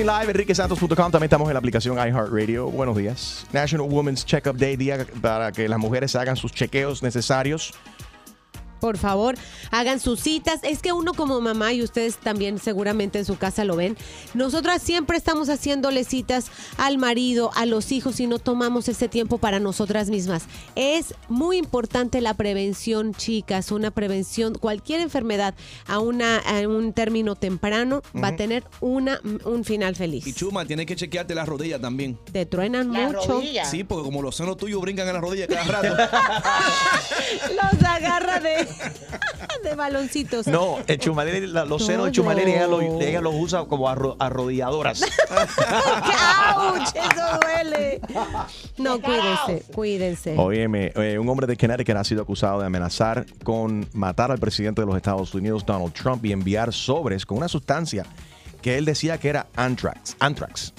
Streaming live, enriquesantos.com. También estamos en la aplicación iHeartRadio. Buenos días. National Women's Checkup Day, día para que las mujeres hagan sus chequeos necesarios. Por favor, hagan sus citas. Es que uno como mamá, y ustedes también seguramente en su casa lo ven, nosotras siempre estamos haciéndole citas al marido, a los hijos y no tomamos ese tiempo para nosotras mismas. Es muy importante la prevención, chicas, una prevención, cualquier enfermedad a, una, a un término temprano va a tener una, un final Y feliz. Chuma, tienes que chequearte las rodillas también. Te truenan La mucho. rodilla. Sí, porque como los senos tuyos brincan en las rodillas cada rato. Los agarra de, de baloncitos. No, el chumalere, la- los senos de chumalere, ella, lo- ella los usa como arro- arrodilladoras. ¡Auch! Eso duele. No, cuídense, cuídense. Óyeme, eh, un hombre de Connecticut ha sido acusado de amenazar con matar al presidente de los Estados Unidos, Donald Trump, y enviar sobres con una sustancia que él decía que era anthrax. anthrax.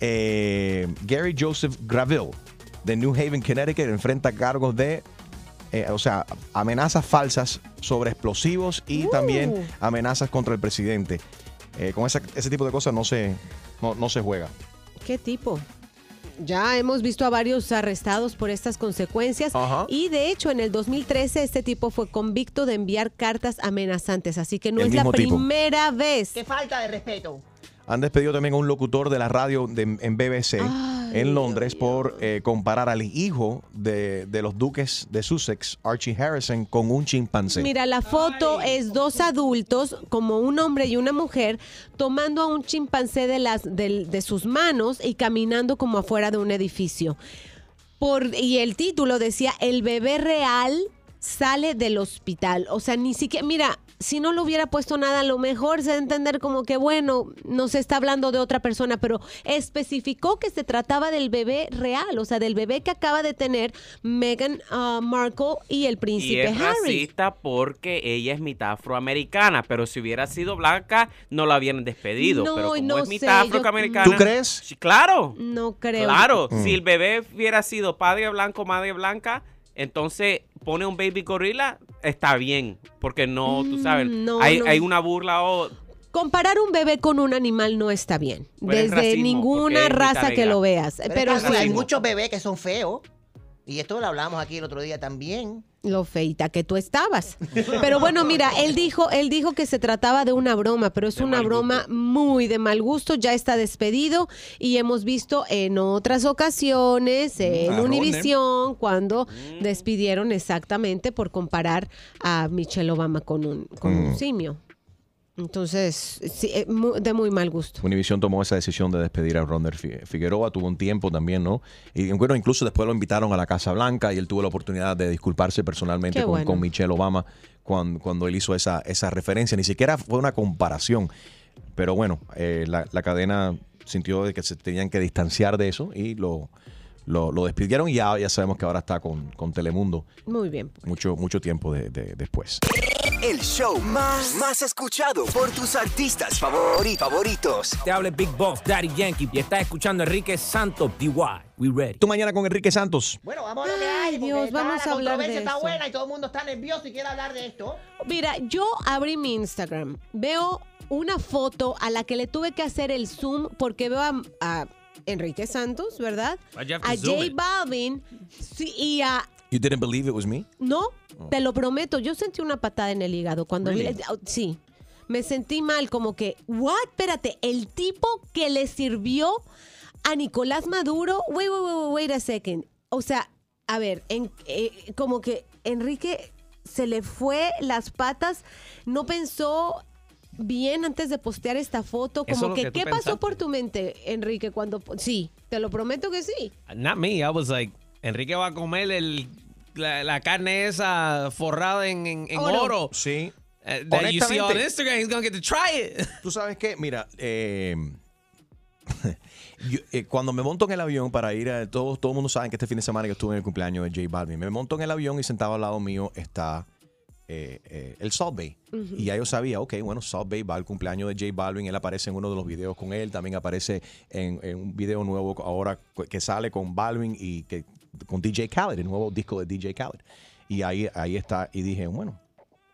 Eh, Gary Joseph Graville, de New Haven, Connecticut, enfrenta cargos de, eh, o sea, amenazas falsas sobre explosivos y Uh. también amenazas contra el presidente. Eh, con esa- ese tipo de cosas no se, no, no se juega. ¿Qué tipo? Ya hemos visto a varios arrestados por estas consecuencias Ajá. y de hecho en el 2013 este tipo fue convicto de enviar cartas amenazantes, así que no El es la tipo. primera vez. Qué falta de respeto. Han despedido también a un locutor de la radio de- en BBC Ay, en Londres por eh, comparar al hijo de, de los duques de Sussex, Archie Harrison, con un chimpancé. Mira, la foto es dos adultos, como un hombre y una mujer, tomando a un chimpancé de, las, de sus manos y caminando como afuera de un edificio. Por, y el título decía, el bebé real sale del hospital. O sea, ni siquiera, mira, si no lo hubiera puesto nada, a lo mejor se va a entender como que, bueno, no se está hablando de otra persona, pero especificó que se trataba del bebé real, o sea, del bebé que acaba de tener Meghan ah, Markle y el Y príncipe es Harry. racista porque ella es mitad afroamericana, pero si hubiera sido blanca no la habían despedido. No, pero como no es sé, mitad yo- afroamericana. ¿Tú crees? Sí, claro. No creo. Claro, Mm. si el bebé hubiera sido padre blanco, madre blanca, entonces pone un baby gorila, está bien, porque no, tú sabes, Mm, no, hay, no. hay una burla o Comparar un bebé con un animal no está bien. Pero Desde racismo, ninguna raza que lo veas. Pero, hay muchos bebés que son feos. Y esto lo hablamos aquí el otro día también. lo feita que tú estabas. Pero bueno, mira, él dijo, él dijo que se trataba de una broma, pero es De una broma muy de mal gusto. Ya está despedido y hemos visto en otras ocasiones en. Univisión cuando Mm. despidieron exactamente por comparar a Michelle Obama con un, con un simio. Entonces, sí, eh, de muy mal gusto. Univision tomó esa decisión de despedir a Ronald Fi- Figueroa, tuvo un tiempo también, ¿no? Y bueno, incluso después lo invitaron a la Casa Blanca y él tuvo la oportunidad de disculparse personalmente con, bueno. con Michelle Obama cuando, cuando él hizo esa, esa referencia. Ni siquiera fue una comparación. Pero bueno, eh, la, la cadena sintió de que se tenían que distanciar de eso y lo, lo, lo despidieron y ya, ya sabemos que ahora está con, con Telemundo Muy bien. mucho, mucho tiempo de- de- después. El show más, más escuchado por tus artistas favori- favoritos. Te habla Big Boss, Daddy Yankee, y estás escuchando a Enrique Santos, DY. We ready. Tú mañana con Enrique Santos. Bueno, vamos a lo que Ay, hay. porque Dios, está- vamos la a hablar de controversia está eso. buena y todo el mundo está nervioso y quiere hablar de esto. Mira, yo abrí mi Instagram, veo una foto a la que le tuve que hacer el zoom porque veo a, a Enrique Santos, ¿verdad? A J? Balvin sí, y a... You didn't believe it was me? No, te lo prometo, yo sentí una patada en el hígado cuando vi... Sí, me sentí mal, como que, ¿what? Espérate, el tipo que le sirvió a Nicolás Maduro. Wait, wait, wait, wait a second. O sea, a ver, en, eh, como que Enrique se le fue las patas, no pensó bien antes de postear esta foto, como que, ¿qué pasó por tu mente, Enrique, cuando sí, te lo prometo que sí. Not me. I was like, Enrique va a comer el, la, la carne esa forrada en, en, en Oro. oro. Sí. Uh, that you see on. Instagram, he's gonna get to try it. Tú sabes qué, mira, eh, yo, eh, cuando me monto en el avión para ir a todo, todo el mundo sabe que este fin de semana que estuve en el cumpleaños de J Balvin, me monto en el avión y sentado al lado mío está eh, eh, el Salt Bay. Y ya yo sabía, ok, bueno, Salt Bay va al cumpleaños de J Balvin, él aparece en uno de los videos con él, también aparece en, en un video nuevo ahora que sale con Balvin y que con DJ Khaled, el nuevo disco de DJ Khaled. Y ahí, ahí está, y dije, bueno,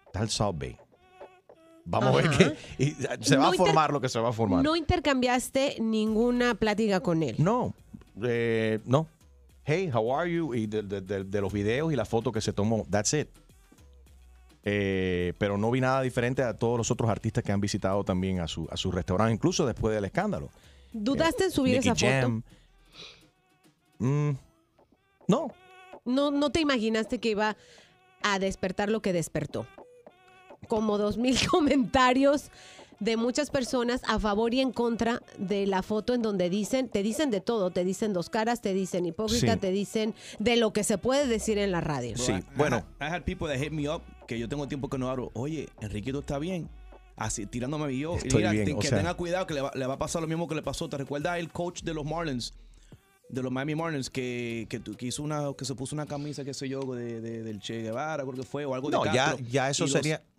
está el Salt Bay. Vamos a ver qué. y se va No a formar lo que se va a formar. No intercambiaste ninguna plática con él. No, eh, no. Hey, how are you? Y de, de- de- de los videos y la foto que se tomó. That's it. Eh, pero no vi nada diferente a todos los otros artistas que han visitado también a su, a su restaurante, incluso después del escándalo. ¿Dudaste en subir Nicky esa Jam. Mm, no, foto? No, no te imaginaste que iba a despertar lo que despertó. Como dos mil comentarios de muchas personas a favor y en contra de la foto en donde dicen, te dicen de todo, te dicen dos caras, te dicen hipócrita, Sí. te dicen de lo que se puede decir en la radio. Bro, I- I had- I had people that hit me up que yo tengo tiempo que no hablo. Oye, Enriquito está bien. Así, tirándome yo. Y Estoy mira, bien, te- o que sea- tenga cuidado que le va, le va a pasar lo mismo que le pasó. ¿Te recuerdas el coach de los Marlins? De los Miami Marlins que, que, tu- que hizo una, que se puso una camisa, qué sé yo, de, de- del Che Guevara, creo que fue, o algo No, de ya- Castro. ya eso Y los-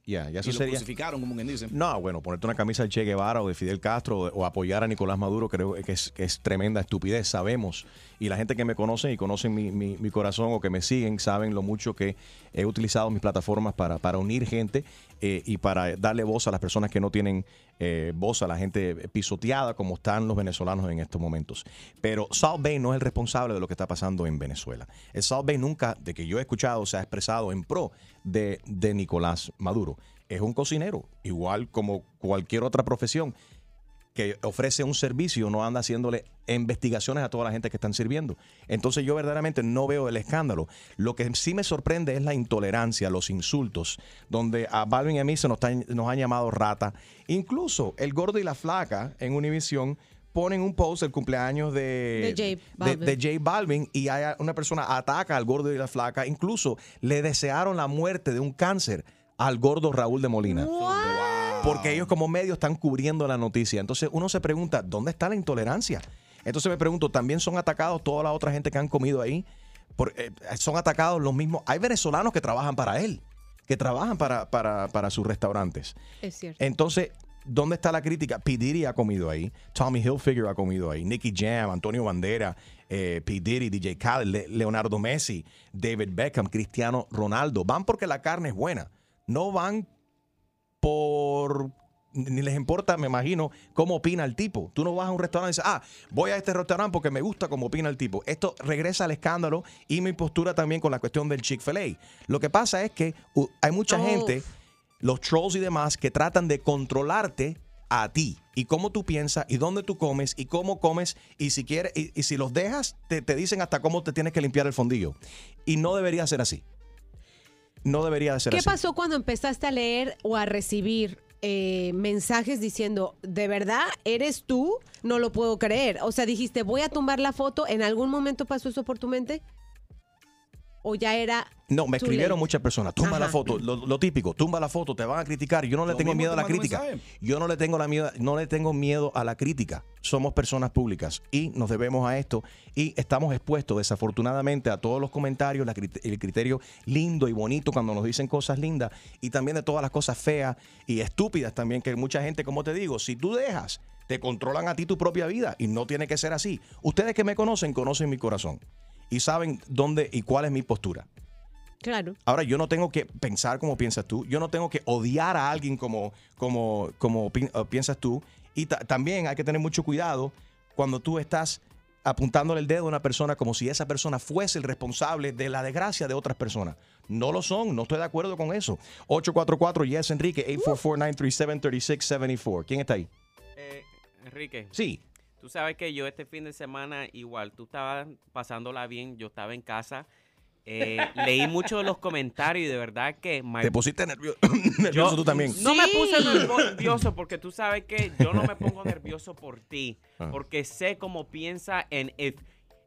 ya, eso y lo sería- crucificaron, como quien dice. No, bueno, ponerte una camisa de Che Guevara o de Fidel Castro o, o apoyar a Nicolás Maduro creo que es, que es tremenda estupidez, sabemos. Y la gente que me conoce y conocen mi, mi- mi corazón o que me siguen saben lo mucho que he utilizado mis plataformas para, para unir gente eh, y para darle voz a las personas que no tienen eh, voz, a la gente pisoteada como están los venezolanos en estos momentos. Pero South Bay no es el responsable de lo que está pasando en Venezuela. El South Bay nunca, de que yo he escuchado, se ha expresado en pro de, de Nicolás Maduro. Es un cocinero, igual como cualquier otra profesión que ofrece un servicio, no anda haciéndole investigaciones a toda la gente que están sirviendo. Entonces yo verdaderamente no veo el escándalo. Lo que sí me sorprende es la intolerancia, los insultos, donde a Balvin y a mí se nos, están- nos han llamado rata. Incluso el gordo y la flaca en Univision ponen un post del cumpleaños de, De J de- Balvin. de J Balvin y hay una persona ataca al gordo y la flaca. Incluso le desearon la muerte de un cáncer al gordo Raúl de Molina. Porque ellos como medios están cubriendo la noticia. Entonces uno se pregunta, ¿dónde está la intolerancia? Entonces me pregunto, ¿también son atacados toda la otra gente que han comido ahí? Por- eh, son atacados los mismos. Hay venezolanos que trabajan para él, que trabajan para, para, para sus restaurantes. Es cierto. Entonces, ¿dónde está la crítica? P. Diddy ha comido ahí, Tommy Hilfiger ha comido ahí, Nicky Jam, Antonio Bandera, eh, P. Diddy, DJ Khaled, Le- Leonardo Messi, David Beckham, Cristiano Ronaldo. Van porque la carne es buena. No van por... Ni les importa, me imagino, cómo opina el tipo. Tú no vas a un restaurante y dices, ah, voy a este restaurante porque me gusta cómo opina el tipo. Esto regresa al escándalo y mi postura también con la cuestión del Chick-fil-A. Lo que pasa es que uh, hay mucha Oh. gente los trolls y demás que tratan de controlarte a ti y cómo tú piensas y dónde tú comes y cómo comes y si quieres y, y si los dejas te, te dicen hasta cómo te tienes que limpiar el fondillo y no debería ser así no debería de ser ¿Qué así pasó cuando empezaste a leer o a recibir eh, mensajes diciendo, ¿de verdad eres tú? No lo puedo creer. O sea, dijiste, voy a tumbar la foto. ¿En algún momento pasó eso por tu mente? ¿O ya era... No, me escribieron late? muchas personas. Tumba Ajá. la foto, lo, lo típico, tumba la foto, te van a criticar. Yo no le Lo tengo miedo a la crítica. mensaje. Yo no le tengo la miedo, no le tengo miedo a la crítica. Somos personas públicas y nos debemos a esto y estamos expuestos desafortunadamente a todos los comentarios, la crit- el criterio lindo y bonito cuando nos dicen cosas lindas y también de todas las cosas feas y estúpidas también que mucha gente, como te digo, si tú dejas, te controlan a ti tu propia vida y no tiene que ser así. Ustedes que me conocen, conocen mi corazón y saben dónde y cuál es mi postura. Claro. Ahora, yo no tengo que pensar como piensas tú. Yo no tengo que odiar a alguien como, como, como pi- eh, piensas tú. Y ta- también hay que tener mucho cuidado cuando tú estás apuntándole el dedo a una persona como si esa persona fuese el responsable de la desgracia de otras personas. No lo son, no estoy de acuerdo con eso. 844 Yes Enrique, 844-937-3674. ¿Quién está ahí? Eh, Enrique. Sí. Tú sabes que yo este fin de semana igual, tú estabas pasándola bien, yo estaba en casa. Eh, leí muchos de los comentarios y de verdad que... my- Te pusiste nervio- nervioso tú también. No me puse Sí. nervioso porque tú sabes que yo no me pongo nervioso por ti. Ah. Porque sé cómo piensa and if,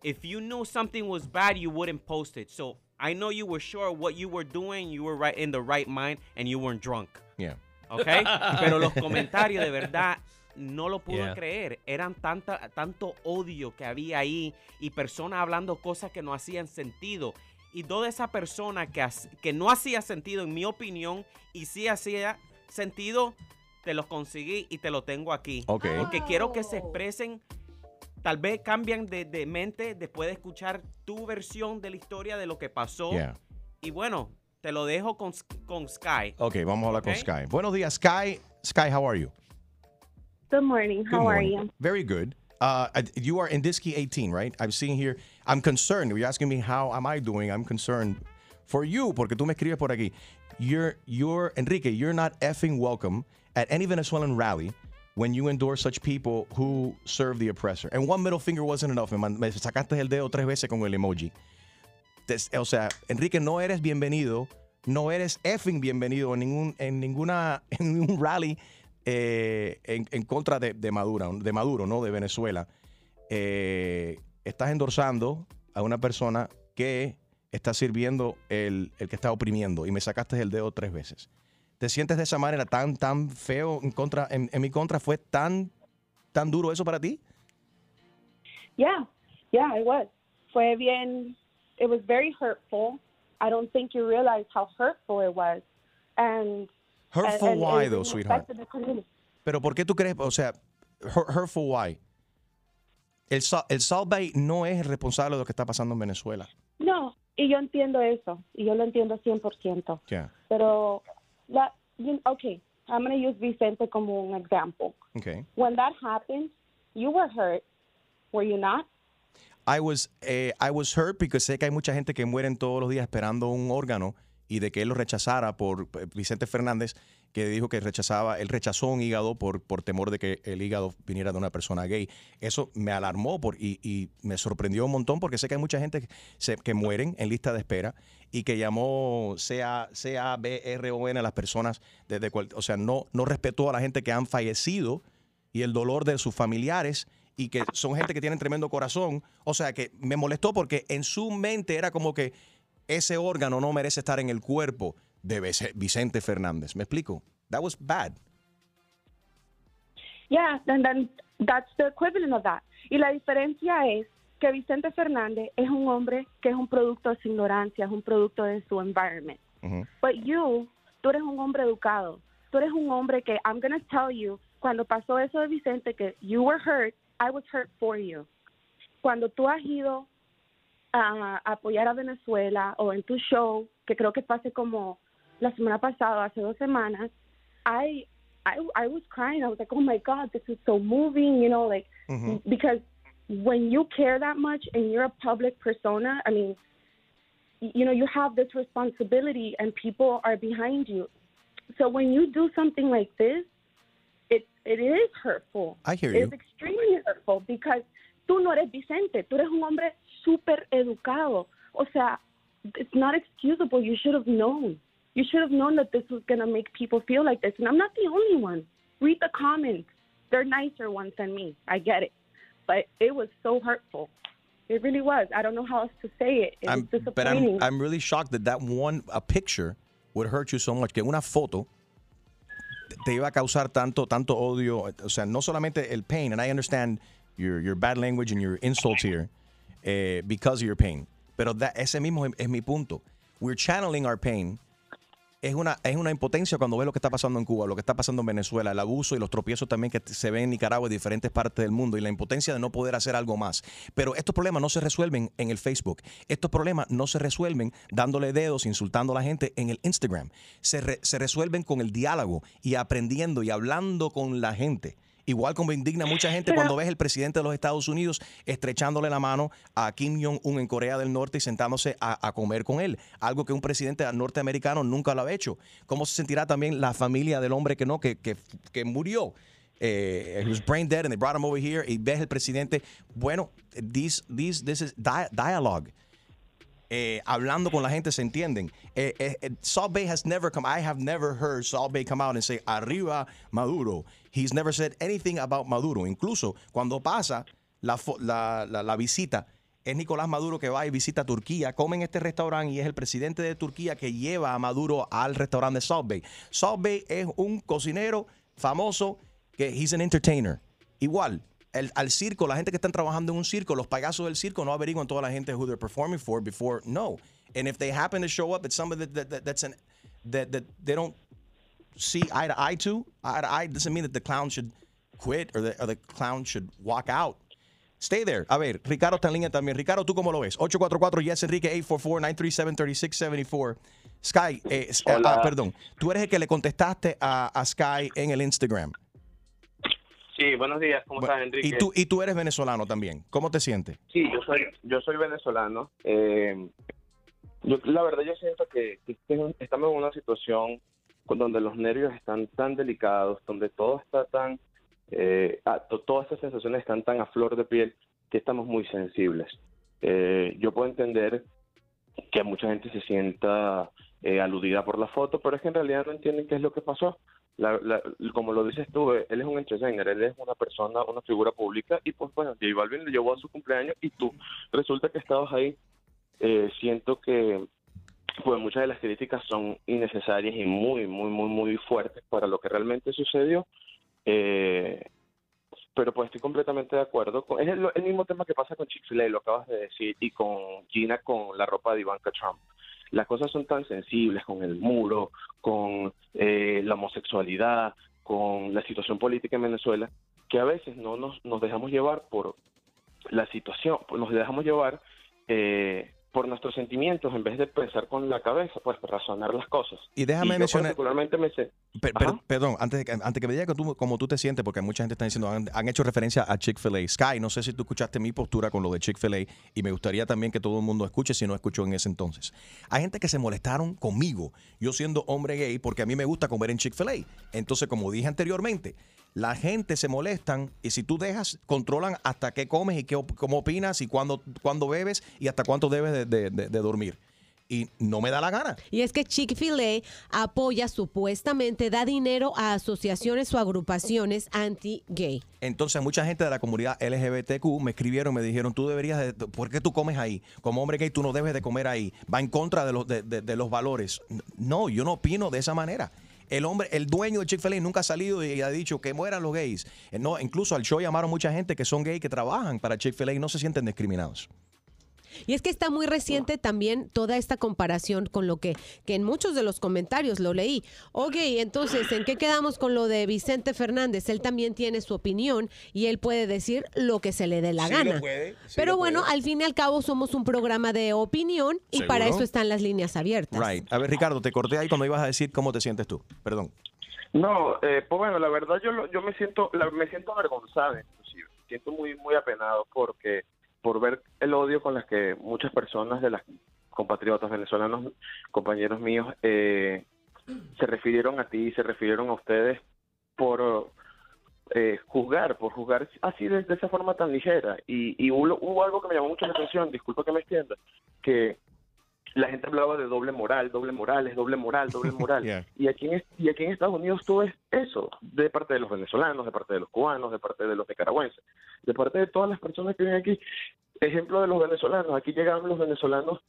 if you knew something was bad, you wouldn't post it. So I know you were sure what you were doing, you were right in the right mind and you weren't drunk. Yeah. ¿ok? Pero los comentarios de verdad no lo pude Yeah. creer. Eran tanta, tanto odio que había ahí y personas hablando cosas que no hacían sentido. Y toda esa persona que, que no hacía sentido, en mi opinión, y sí hacía sentido, te los conseguí y te lo tengo aquí. Ok. Porque quiero que se expresen. Tal vez cambian de, de mente después de escuchar tu versión de la historia de lo que pasó. Yeah. Y bueno, te lo dejo con, con Sky. Ok, vamos a hablar con. Sky. Buenos días, Sky. Sky, how are you? Good morning. Good How are you? Very good. Uh, you are in Disky 18, right? I'm seeing here. I'm concerned. You're asking me how am I doing? I'm concerned for you porque tú me escribes por aquí. You're, you're, Enrique, you're not effing welcome at any Venezuelan rally when you endorse such people who serve the oppressor. And one middle finger wasn't enough. Me, sacaste el dedo tres veces con el emoji. O sea, Enrique, no eres bienvenido, no eres effing bienvenido en ningún, en ninguna, en ningún rally eh, en, contra de, Maduro, de Maduro, no de Venezuela. Eh, estás endorsando a una persona que está sirviendo el, que está oprimiendo y me sacaste el dedo tres veces. ¿Te sientes de esa manera tan, tan feo en contra, en mi contra? ¿Fue tan, tan duro eso para ti? Yeah, yeah, it was. Fue bien. It was very hurtful. I don't think you realize how hurtful it was. And Hurtful and- and why it though, sweetheart? Pero ¿por qué tú crees? O sea, hur- hurtful why? El, el Bay no es responsable de lo que está pasando en Venezuela. No, y yo entiendo eso, y yo lo entiendo 100%. Yeah. Pero, la, you, okay, I'm going to use Vicente como un example. Okay. When that happened, you were hurt, were you not? I was, eh, I was hurt porque sé que hay mucha gente que mueren todos los días esperando un órgano y de que él lo rechazara por eh, Vicente Fernández, que dijo que rechazaba, él rechazó un hígado por, por temor de que el hígado viniera de una persona gay. Eso me alarmó por, y, y me sorprendió un montón porque sé que hay mucha gente que, se- que mueren en lista de espera y que llamó CA, C-A-B-R-O-N a las personas desde cual, o sea, no, no respetó a la gente que han fallecido y el dolor de sus familiares y que son gente que tienen tremendo corazón. O sea, que me molestó porque en su mente era como que ese órgano no merece estar en el cuerpo de Vice- Vicente Fernández. ¿Me explico? That was bad. Yeah, and then that's the equivalent of that. Y la diferencia es que Vicente Fernández es un hombre que es un producto de su ignorancia, es un producto de su environment. But you, tú eres un hombre educado. Tú eres un hombre que, I'm going to tell you, cuando pasó eso de Vicente, que you were hurt, I was hurt for you. Cuando tú has ido a apoyar a Venezuela o en tu show, que creo que fue hace como la semana pasada, hace dos semanas, I, I, I was crying. I was like, oh my God, this is so moving, you know, like, because when you care that much and you're a public persona, I mean, you know, you have this responsibility and people are behind you. So when you do something like this, it it is hurtful. I hear It's you. extremely hurtful because tú no eres Vicente, tú eres un hombre súper educado. O sea, it's not excusable. You should have known. You should have known that this was going to make people feel like this. And I'm not the only one. Read the comments. They're nicer ones than me. I get it. But it was so hurtful. It really was. I don't know how else to say it. It I'm- but. I'm, I'm really shocked that that one a picture would hurt you so much. Que una foto te- te iba a causar tanto, tanto odio. O sea, no solamente el pain, and I understand your, your bad language and your insults here eh, because of your pain. Pero ese mismo es, mi punto. We're channeling our pain. Es una, es una impotencia cuando ves lo que está pasando en Cuba, lo que está pasando en Venezuela, el abuso y los tropiezos también que se ven en Nicaragua y diferentes partes del mundo y la impotencia de no poder hacer algo más. Pero estos problemas no se resuelven en el Facebook. Estos problemas no se resuelven dándole dedos, insultando a la gente en el Instagram. Se, se resuelven con el diálogo y aprendiendo y hablando con la gente. Igual como indigna a mucha gente Pero- cuando ves el presidente de los Estados Unidos estrechándole la mano a Kim Jong-un en Corea del Norte y sentándose a, a comer con él. Algo que un presidente norteamericano nunca lo ha hecho. ¿Cómo se sentirá también la familia del hombre que no, que, que, que murió? eh, he was brain dead and they brought him over here. Y ves el presidente, bueno, this, this, this is di- dialogue. Eh, hablando con la gente se entienden. Eh, eh, eh, Bay has never come. I have never heard Salt Bay come out and say arriba Maduro. He's never said anything about Maduro. Incluso cuando pasa la, la- la visita, es Nicolás Maduro que va y visita Turquía, come en este restaurante y es el presidente de Turquía que lleva a Maduro al restaurante de Salt Bay. Salt Bay es un cocinero famoso que he's an entertainer. Igual, el- al circo, la gente que están trabajando en un circo, los payasos del circo no averiguan toda la gente who they're performing for before, no. And if they happen to show up, it's somebody that, that, that's an, that, that they don't see eye to eye to. Eye to eye doesn't mean that the clown should quit or the, or the clown should walk out. Stay there. A ver, Ricardo está en línea también. Ricardo, ¿tú cómo lo ves? 844 Yes Enrique 844-937-3674. Sky, eh, ah, perdón. Tú eres el que le contestaste a, a Sky en el Instagram. Sí, buenos días, ¿cómo estás, Enrique? Y tú, y tú eres venezolano también. ¿Cómo te sientes? Sí, yo soy, yo soy venezolano. Eh, yo, la verdad, yo siento que, que este- estamos en una situación donde los nervios están tan delicados, donde todo está tan, eh, to- todas esas sensaciones están tan a flor de piel que estamos muy sensibles. Eh, yo puedo entender que mucha gente se sienta eh, aludida por la foto, pero es que en realidad no entienden qué es lo que pasó. La- la- como lo dices tú, eh, él es un entertainer, él es una persona, una figura pública, y pues bueno, J le llevó a su cumpleaños y tú resulta que estabas ahí. Eh, siento que pues muchas de las críticas son innecesarias y muy, muy, muy, muy fuertes para lo que realmente sucedió. Eh, pero pues estoy completamente de acuerdo. Con, es el, mismo tema que pasa con Chick-fil-A, lo acabas de decir, y con Gina con la ropa de Ivanka Trump. Las cosas son tan sensibles con el muro, con eh, la homosexualidad, con la situación política en Venezuela, que a veces no nos, nos dejamos llevar por la situación, nos dejamos llevar eh, por nuestros sentimientos en vez de pensar con la cabeza, pues razonar las cosas. Y déjame yo mencionar- particularmente me sé. Per- per- perdón, antes de, antes que me diga que tú, cómo tú te sientes, porque mucha gente está diciendo, han, han hecho referencia a Chick-fil-A. Sky, no sé si tú escuchaste mi postura con lo de Chick-fil-A y me gustaría también que todo el mundo escuche si no escuchó en ese entonces. Hay gente que se molestaron conmigo, yo siendo hombre gay, porque a mí me gusta comer en Chick-fil-A. Entonces, como dije anteriormente, la gente se molestan y si tú dejas, controlan hasta qué comes y qué, cómo opinas y cuándo, cuándo bebes y hasta cuánto debes de- de- de- de dormir. Y no me da la gana. Y es que Chick-fil-A apoya supuestamente, da dinero a asociaciones o agrupaciones anti-gay. Entonces mucha gente de la comunidad LGBTQ me escribieron, me dijeron, tú deberías, de, ¿por qué tú comes ahí? Como hombre gay tú no debes de comer ahí. Va en contra de los, de, de- de los valores. No, yo no opino de esa manera. El hombre, el dueño de Chick-fil-A nunca ha salido y ha dicho que mueran los gays. Eh, No, incluso al show llamaron mucha gente que son gays que trabajan para Chick-fil-A y no se sienten discriminados. Y es que está muy reciente también toda esta comparación con lo que, que en muchos de los comentarios lo leí. Ok, entonces, ¿en qué quedamos con lo de Vicente Fernández? Él también tiene su opinión y él puede decir lo que se le dé la Sí gana. lo puede, sí Pero lo bueno, puede. al fin y al cabo somos un programa de opinión y para eso están las líneas abiertas. Right. A ver, Ricardo, te corté ahí cuando ibas a decir cómo te sientes tú. Perdón. No, eh, pues bueno, la verdad yo lo- yo me siento la- me siento avergonzado inclusive, me siento muy muy apenado porque por ver el odio con las que muchas personas de las compatriotas venezolanos, compañeros míos, eh, se refirieron a ti, se refirieron a ustedes por eh, juzgar, por juzgar así de, de esa forma tan ligera. Y, y hubo, hubo algo que me llamó mucho la atención, disculpa que me extienda, que la gente hablaba de doble moral, doble moral, es doble moral, doble moral. Yeah. Y aquí, en, y aquí en Estados Unidos tú ves eso, de parte de los venezolanos, de parte de los cubanos, de parte de los nicaragüenses, de parte de todas las personas que viven aquí. Ejemplo de los venezolanos, aquí llegaban los venezolanos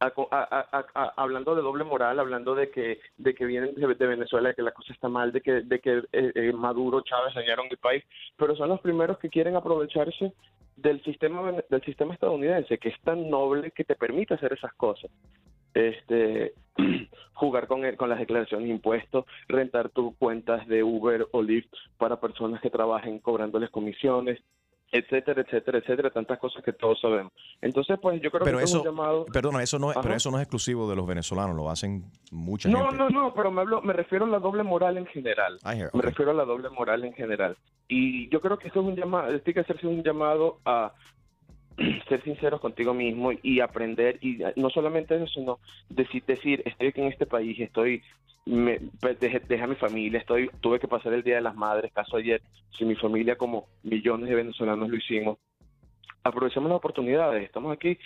a a- a- hablando de doble moral, hablando de que de que vienen de, Venezuela, de que la cosa está mal, de que de que eh, eh, Maduro, Chávez dañaron el país, pero son los primeros que quieren aprovecharse del sistema del sistema estadounidense, que es tan noble que te permite hacer esas cosas. Este jugar con el- con las declaraciones de impuestos, rentar tus cuentas de Uber o Lyft para personas que trabajen cobrándoles comisiones, etcétera, etcétera, etcétera, tantas cosas que todos sabemos. Entonces, pues yo creo Pero que eso, es un llamado perdona, eso no, es, pero eso no es exclusivo de los venezolanos, lo hacen mucha No, gente. no, no, pero me, hablo, me refiero a la doble moral en general. Me refiero a la doble moral en general. Y yo creo que esto es un llamado, tiene que hacerse un llamado a ser sinceros contigo mismo y aprender, y no solamente eso, sino decir, decir estoy aquí en este país, estoy, me, pues, dejé, a mi familia, estoy, tuve que pasar el Día de las Madres, caso ayer, si mi familia como millones de venezolanos lo hicimos, aprovechemos las oportunidades, estamos aquí,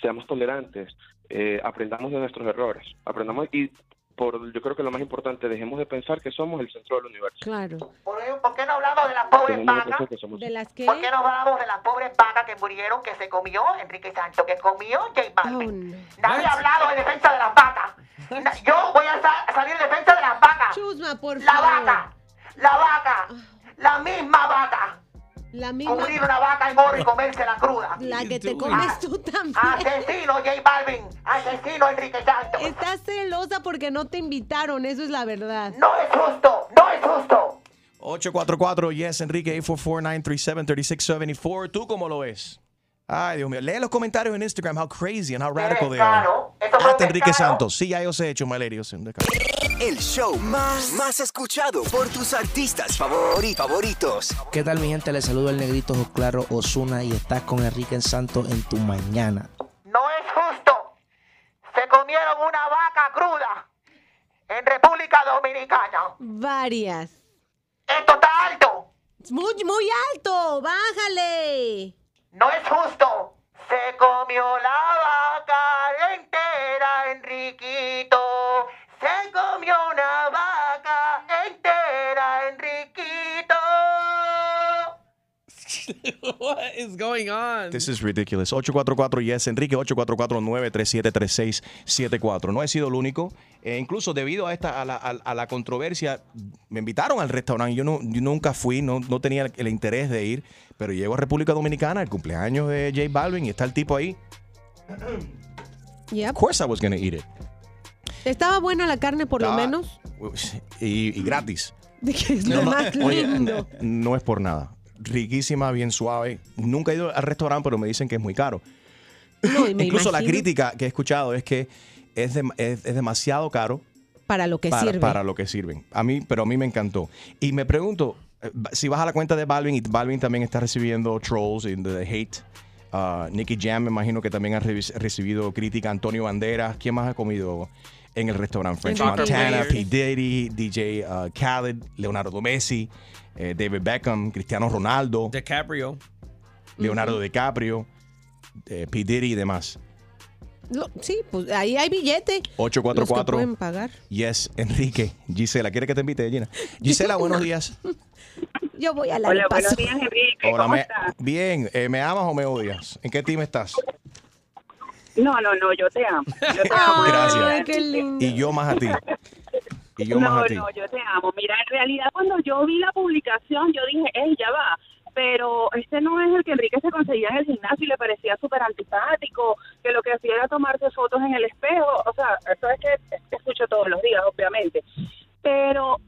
seamos tolerantes, eh, aprendamos de nuestros errores, aprendamos y por, yo creo que lo más importante, dejemos de pensar que somos el centro del universo. Claro. ¿Por, por qué no hablamos de las pobres vacas? ¿De las qué? ¿Por qué no hablamos de las pobres vacas que murieron, que se comió Enrique Santos, que comió J Oh, Balvin? no. Nadie ha hablado en defensa de las vacas. Yo voy a sa- salir en defensa de las vacas. Chusma, por La favor. vaca, la vaca, la misma vaca. La misma. Cubrir una vaca en oro y comérsela cruda. La que te comes tú también. Asesino J Balvin, asesino Enrique Santos. Estás celosa porque no te invitaron, eso es la verdad. No es justo, no es justo. 844 Yes, Enrique, 844-937-3674. ¿Tú cómo lo ves? Ay, Dios mío. Lee los comentarios en Instagram, how crazy and how radical they are. Un Hasta Enrique. Santos. Sí, ya yo sé, hecho Malerio. El show más, más escuchado por tus artistas favori- favoritos. ¿Qué tal mi gente? Les saludo el negrito Claro Osuna y estás con Enrique Santos en tu mañana. No es justo. Se comieron una vaca cruda en República Dominicana. Varias. Esto está alto. Muy, muy alto, bájale. No es justo. Se comió la vaca entera, Enriquito. Se comió What is going on? This is ridiculous. 844 Yes, Enrique, 844-937-3674. No he sido el único. Eh, incluso debido a esta a la, a- a la controversia, me invitaron al restaurante. Yo, no, yo nunca fui, no, no tenía el, el interés de ir, pero llego a República Dominicana, el cumpleaños de J Balvin, y está el tipo ahí. Yep. Of course I was going to eat it. Estaba buena la carne por lo menos. Y, y gratis. De es lo más Oye, lindo. no es por nada. Riquísima, bien suave. Nunca he ido al restaurante, pero me dicen que es muy caro. No, y me Incluso la crítica que he escuchado es que es, dem- es- es demasiado caro Para lo que para, sirve. para lo que sirven. A mí, pero a mí me encantó. Y me pregunto, eh, si vas a la cuenta de Balvin, y Balvin también está recibiendo trolls y the hate. Uh, Nicky Jam, me imagino que también ha re- recibido crítica. Antonio Banderas, ¿quién más ha comido en el restaurante? French Montana. P. Diddy, DJ uh, Khaled, Leonardo Messi, eh, David Beckham, Cristiano Ronaldo, DiCaprio. Leonardo DiCaprio, eh, P. Diddy y demás. Lo- sí, pues ahí hay billete. Los que 844 pueden pagar. Yes, Enrique. Gisela, ¿quiere que te invite, Gina? Gisela, buenos días. Yo voy a la Hola, buenos días, Enrique. Hola, ¿Cómo me- estás? bien. eh, ¿Me amas o me odias? ¿En qué team estás? No, no, no, yo te amo. Yo te amo. Gracias. Ay, qué lindo. Y yo más a ti. Y yo no, más a ti. no, yo te amo. Mira, en realidad cuando yo vi la publicación, yo dije, ey, ya va. Pero este no es el que Enrique se conseguía en el gimnasio y le parecía súper antipático, que lo que hacía era tomarse fotos en el espejo. O sea, eso es que escucho todos los días, obviamente. Pero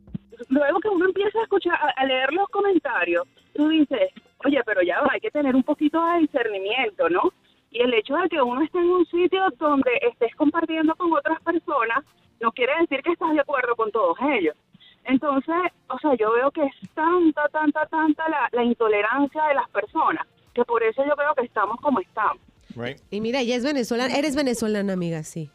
luego que uno empieza a escuchar, a leer los comentarios, tú dices, oye, pero ya va, hay que tener un poquito de discernimiento, ¿no? Y el hecho de que uno esté en un sitio donde estés compartiendo con otras personas, no quiere decir que estás de acuerdo con todos ellos. Entonces, o sea, yo veo que es tanta, tanta, tanta la, la intolerancia de las personas, que por eso yo veo que estamos como estamos. Right. Y mira, ella es venezolana. Eres venezolana, amiga, sí.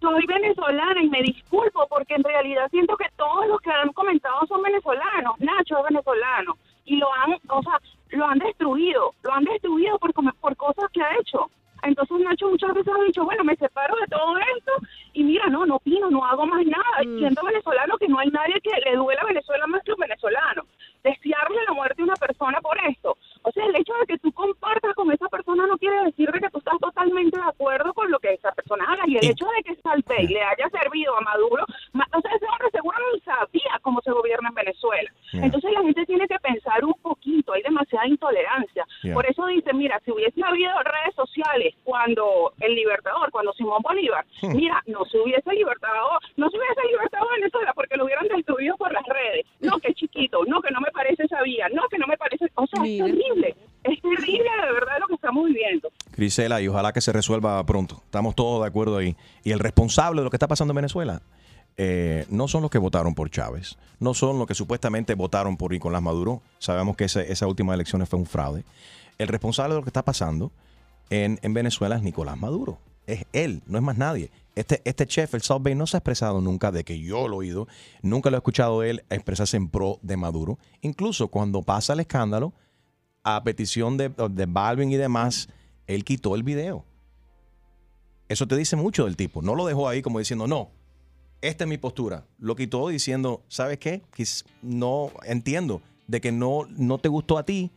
Soy venezolana y me disculpo porque en realidad siento que todos los que han comentado son venezolanos. Nacho es venezolano y lo han, o sea, lo han destruido, lo han destruido por, por cosas que ha hecho. Entonces Nacho muchas veces ha dicho, bueno, me separo de todo esto y mira, no, no opino, no hago más nada. Y Siendo venezolano que no hay nadie que le duela a Venezuela más que un venezolano. Desearle la muerte a una persona por esto. O sea, el hecho de que tú compartas con esa persona no quiere decir de que tú estás totalmente de acuerdo con lo que esa persona haga. Y el hecho de que Salpey le haya servido a Maduro, ma- o sea, ese hombre seguro no sabía cómo se gobierna en Venezuela. Yeah. Entonces la gente tiene que pensar un poquito, hay demasiada intolerancia. Yeah. Por eso dice, mira, si hubiese habido redes sociales cuando el Libertador, cuando Simón Bolívar, Hmm. mira, no se hubiese libertado, no se hubiese libertado Venezuela porque lo hubieran destruido por las redes. No, que chiquito, no, que no me parece esa vía, no, que no me parece, o sea, Mira. es terrible, es terrible de verdad lo que estamos y ojalá que se resuelva pronto. Estamos todos de acuerdo ahí. Y el responsable de lo que está pasando en Venezuela eh, no son los que votaron por Chávez, no son los que supuestamente votaron por Nicolás Maduro. Sabemos que esa última elección fue un fraude. El responsable de lo que está pasando en, en Venezuela es Nicolás Maduro. Es él, no es más nadie. Este, este chef, el South Bay, no se ha expresado nunca de que yo lo he oído. Nunca lo he escuchado él expresarse en pro de Maduro. Incluso cuando pasa el escándalo, a petición de, de Balvin y demás, él quitó el video. Eso te dice mucho del tipo. No lo dejó ahí como diciendo, no, esta es mi postura. Lo quitó diciendo, ¿sabes qué? No entiendo de que no, no te gustó a ti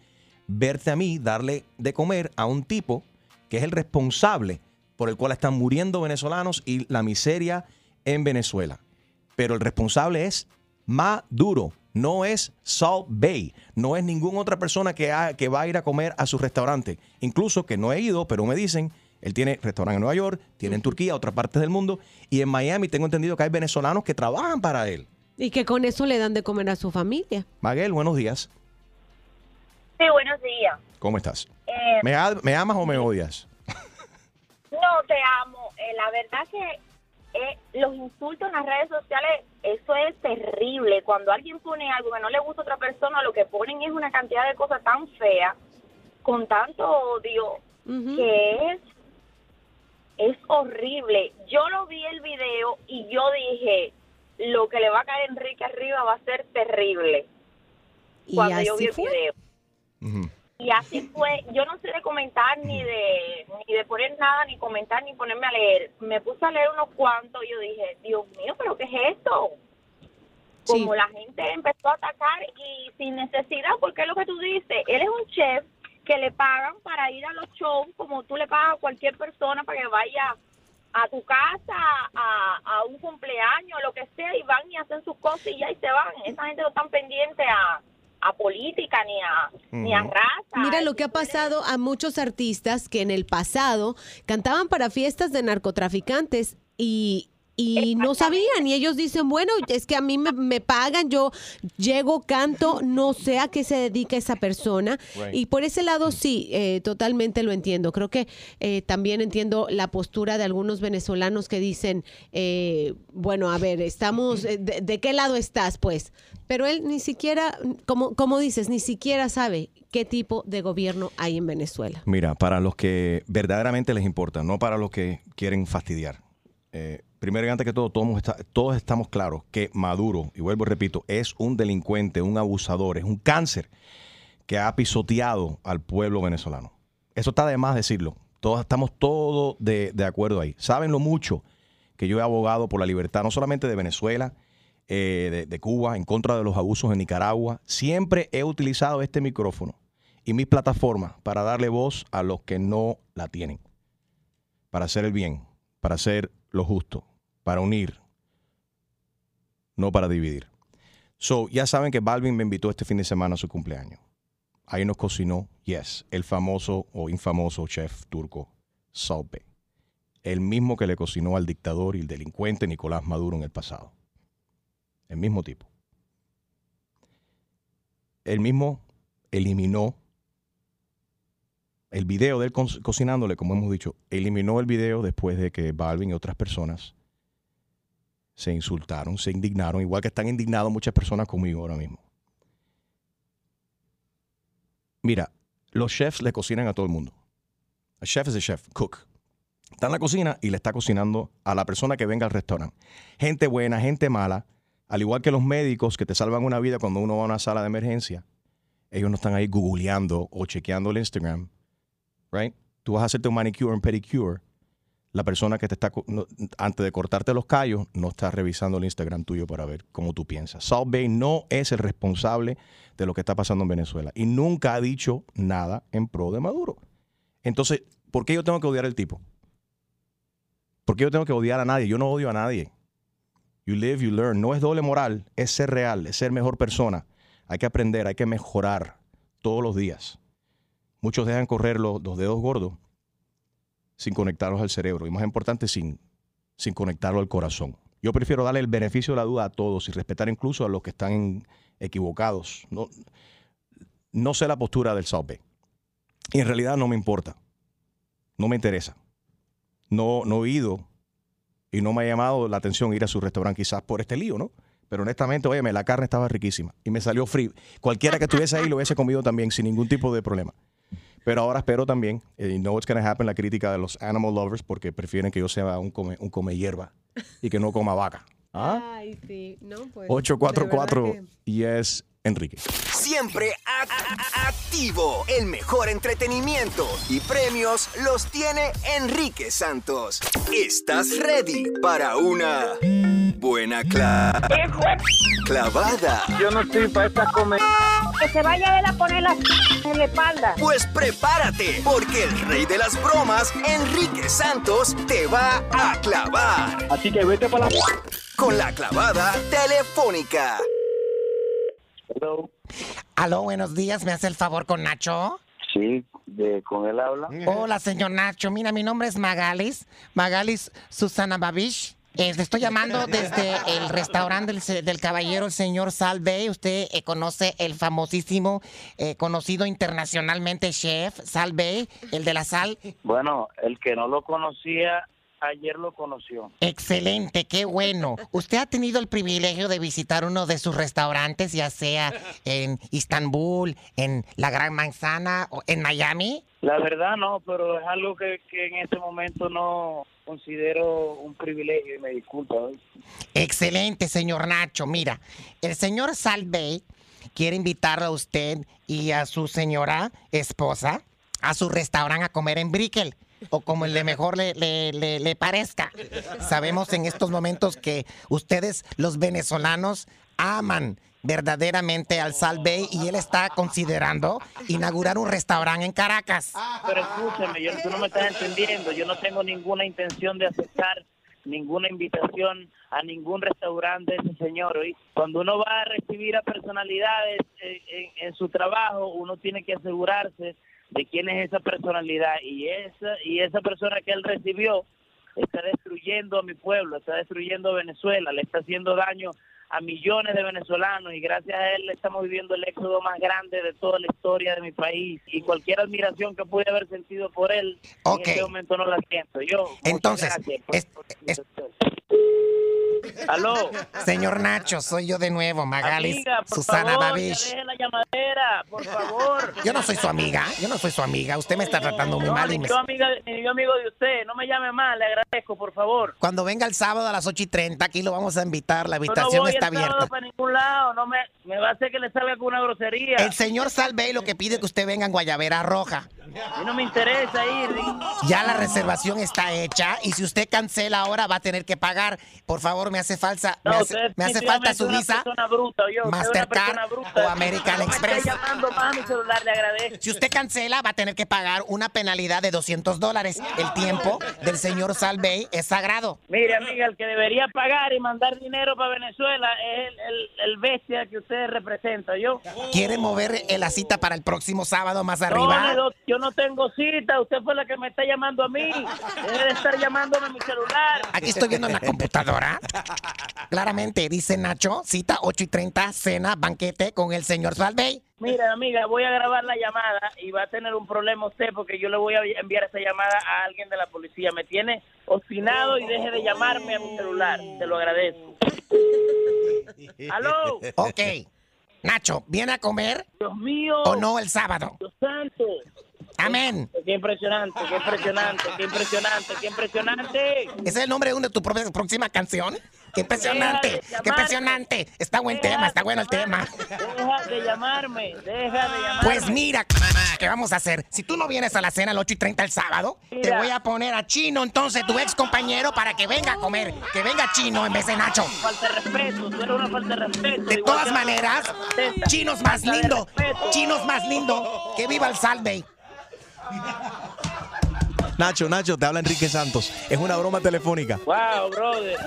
verte a mí darle de comer a un tipo que es el responsable por el cual están muriendo venezolanos y la miseria en Venezuela. Pero el responsable es Maduro, no es Salt Bay, no es ninguna otra persona que, ha- que va a ir a comer a su restaurante. Incluso que no he ido, pero me dicen, él tiene restaurante en Nueva York, tiene en Turquía, otras partes del mundo, y en Miami tengo entendido que hay venezolanos que trabajan para él. Y que con eso le dan de comer a su familia. Maguel, buenos días. Sí, buenos días. ¿Cómo estás? Eh, ¿Me, amas o me odias? no, te amo. Eh, la verdad que eh, los insultos en las redes sociales, eso es terrible. Cuando alguien pone algo que no le gusta a otra persona, lo que ponen es una cantidad de cosas tan feas, con tanto odio, que es, es horrible. Yo lo vi el video y yo dije, lo que le va a caer a Enrique arriba va a ser terrible. Y Cuando yo vi el fue. video. Y así fue, yo no sé de comentar ni de ni de poner nada, ni comentar, ni ponerme a leer. Me puse a leer unos cuantos y yo dije, Dios mío, ¿pero qué es esto? Como la gente empezó a atacar y sin necesidad, porque es lo que tú dices, él es un chef que le pagan para ir a los shows, como tú le pagas a cualquier persona para que vaya a tu casa, a, a un cumpleaños, lo que sea, y van y hacen sus cosas y ya y se van. Esa gente no están pendiente a, a política ni a, ni a raza. Mira lo que ha pasado a muchos artistas que en el pasado cantaban para fiestas de narcotraficantes y, y no sabían. Y ellos dicen, bueno, es que a mí me, me pagan, yo llego, canto, no sé a qué se dedica esa persona. Right. Y por ese lado sí, eh, totalmente lo entiendo. Creo que eh, también entiendo la postura de algunos venezolanos que dicen, eh, bueno, a ver, estamos, eh, de, de qué lado estás? Pues, pero él ni siquiera, como, como dices, ni siquiera sabe qué tipo de gobierno hay en Venezuela. Mira, para los que verdaderamente les importa, no para los que quieren fastidiar. Eh, primero y antes que todo, todos, está- todos estamos claros que Maduro, y vuelvo y repito, es un delincuente, un abusador, es un cáncer que ha pisoteado al pueblo venezolano. Eso está de más decirlo. Todos estamos todos de, de acuerdo ahí. Saben lo mucho que yo he abogado por la libertad, no solamente de Venezuela, eh, de, de Cuba, en contra de los abusos en Nicaragua. Siempre he utilizado este micrófono y mis plataformas para darle voz a los que no la tienen, para hacer el bien, para hacer lo justo, para unir, no para dividir. So, ya saben que Balvin me invitó este fin de semana a su cumpleaños. Ahí nos cocinó, yes, el famoso o infamoso chef turco Salpe, el mismo que le cocinó al dictador y el delincuente Nicolás Maduro en el pasado. El mismo tipo. El mismo eliminó el video de él co- cocinándole, como hemos dicho, eliminó el video después de que Balvin y otras personas se insultaron, se indignaron, igual que están indignados muchas personas conmigo ahora mismo. Mira, los chefs le cocinan a todo el mundo. A chef es a chef, cook. Está en la cocina y le está cocinando a la persona que venga al restaurante. Gente buena, gente mala, al igual que los médicos que te salvan una vida cuando uno va a una sala de emergencia. Ellos no están ahí googleando o chequeando el Instagram right? Tú vas a hacerte un manicure, un pedicure. La persona que te está, antes de cortarte los callos, no está revisando el Instagram tuyo para ver cómo tú piensas. Salt Bay no es el responsable de lo que está pasando en Venezuela y nunca ha dicho nada en pro de Maduro. Entonces, ¿por qué yo tengo que odiar al tipo? ¿Por qué yo tengo que odiar a nadie? Yo no odio a nadie. You live, you learn. No es doble moral, es ser real, es ser mejor persona. Hay que aprender, hay que mejorar todos los días. Muchos dejan correr los, los dedos gordos sin conectarlos al cerebro. Y más importante, sin, sin conectarlo al corazón. Yo prefiero darle el beneficio de la duda a todos y respetar incluso a los que están equivocados. No, no sé la postura del South Bay. Y en realidad no me importa. No me interesa. No, no he ido y no me ha llamado la atención ir a su restaurante quizás por este lío, ¿no? Pero honestamente, óyeme, la carne estaba riquísima y me salió free. Cualquiera que estuviese ahí lo hubiese comido también sin ningún tipo de problema. Pero ahora espero también, eh, y know what's going to happen, la crítica de los animal lovers, porque prefieren que yo sea un come, un come hierba y que no coma vaca. ¿Ah? Ay, sí. No, pues. 844 Yes Enrique. Siempre activo. El mejor entretenimiento y premios los tiene Enrique Santos. ¿Estás ready para una buena cla- clavada? Yo no estoy para esta comer. Que se vaya él a poner la en la espalda. Pues prepárate, porque el rey de las bromas, Enrique Santos, te va a clavar. Así que vete para la... Con la clavada telefónica. Aló, buenos días. ¿Me hace el favor con Nacho? Sí, de, con él habla. Hola, señor Nacho. Mira, mi nombre es Magalis. Magalis Susana Babish. Eh, le estoy llamando desde el restaurante del, se- del caballero, el señor Salve. Usted eh, conoce el famosísimo, eh, conocido internacionalmente chef Salve, el de la sal. Bueno, el que no lo conocía, ayer lo conoció. Excelente, qué bueno. ¿Usted ha tenido el privilegio de visitar uno de sus restaurantes, ya sea en Istambul, en la Gran Manzana o en Miami? La verdad no, pero es algo que, en este momento no considero un privilegio y me disculpa. ¿oíste? Excelente, señor Nacho. Mira, el señor Salve quiere invitarlo a usted y a su señora esposa a su restaurante a comer en Brickell. O como le mejor le, le- le- le parezca. Sabemos en estos momentos que ustedes, los venezolanos, aman verdaderamente al Salve y él está considerando inaugurar un restaurante en Caracas. Pero escúchame, yo, tú no me estás entendiendo. Yo no tengo ninguna intención de aceptar ninguna invitación a ningún restaurante ese señor. ¿oíste? Cuando uno va a recibir a personalidades eh, en, en su trabajo, uno tiene que asegurarse de quién es esa personalidad y esa y esa persona que él recibió está destruyendo a mi pueblo, está destruyendo a Venezuela, le está haciendo daño a millones de venezolanos y gracias a él estamos viviendo el éxodo más grande de toda la historia de mi país y cualquier admiración que pude haber sentido por él en este momento no la siento. Yo Entonces, gracias por- por- Aló. Señor Nacho, soy yo de nuevo, Amiga, por Susana favor, Babish. ya deje la llamadera, por favor. Yo no soy su amiga, yo no soy su amiga. Usted me está tratando muy No, mal y ni me... yo, amiga, ni yo amigo de usted, no me llame más, le agradezco, por favor. Cuando venga el sábado a las 8 y 30, aquí lo vamos a invitar. La Yo no habitación voy está el sábado abierta. para ningún lado, no me, me va a hacer que le salga con una grosería. El señor Salve lo que pide que usted venga en Guayabera Roja. A mí no me interesa ir. Ya la reservación está hecha y si usted cancela ahora va a tener que pagar. Por favor, me hace falta, me No, hace, me hace falta su visa. bruta, yo, Mastercard bruta. o American Express. llamando celular, le. Si usted cancela, va a tener que pagar una penalidad de 200 dólares. El tiempo del señor Salvey es sagrado. Mire, amiga, el que debería pagar y mandar dinero para Venezuela es el, el- el bestia que usted representa, yo. ¿Quiere mover la cita para el próximo sábado más arriba? no, yo no tengo cita, usted fue la que me está llamando a mí. Debe de estar llamándome a mi celular. Aquí estoy viendo en la computadora. Claramente dice Nacho, cita 8 y 30, cena, banquete con el señor Salvey. Mira, amiga, voy a grabar la llamada y va a tener un problema usted porque yo le voy a enviar esa llamada a alguien de la policía. Me tiene obstinado y deje de llamarme a mi celular. Te lo agradezco. ¿Aló? Ok. Nacho, ¿viene a comer? Dios mío. ¿O no el sábado? Dios santo. Amén. Qué impresionante, qué impresionante, qué impresionante, qué impresionante. ¿Ese es el nombre de una de tus próxima canción? ¡Qué impresionante! De ¡Qué impresionante! Está buen tema, está bueno el tema. Deja de llamarme, deja de llamarme. Pues mira, ¿qué vamos a hacer? Si tú no vienes a la cena a las 8 y 30 el sábado, te voy a poner a Chino, entonces, tu ex compañero, para que venga a comer. Que venga Chino en vez de Nacho. Falta de respeto, tú eres una falta de respeto. De todas maneras, Chinos más lindo. Chinos más lindo. Que viva el Salve. Nacho, Nacho, te habla Enrique Santos. Es una broma telefónica. Wow, brother.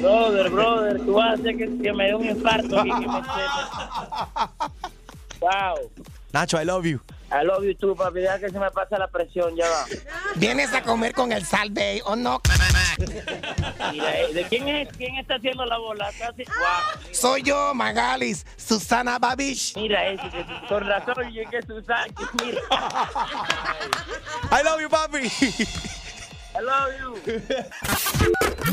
Brother, brother, tú vas a hacer que, que me dé un infarto aquí. Que me, wow. Nacho, I love you. I love you too, papi. Deja que se me pasa la presión, ya va. ¿Vienes a comer con el Salve o no? Mira, eh, ¿de quién es? ¿Quién está haciendo la bola? Wow. Soy yo, Magalis, Susana Babish. Mira, ese, que- con razón, yo que Susana, que mira. I love you, papi. I love you.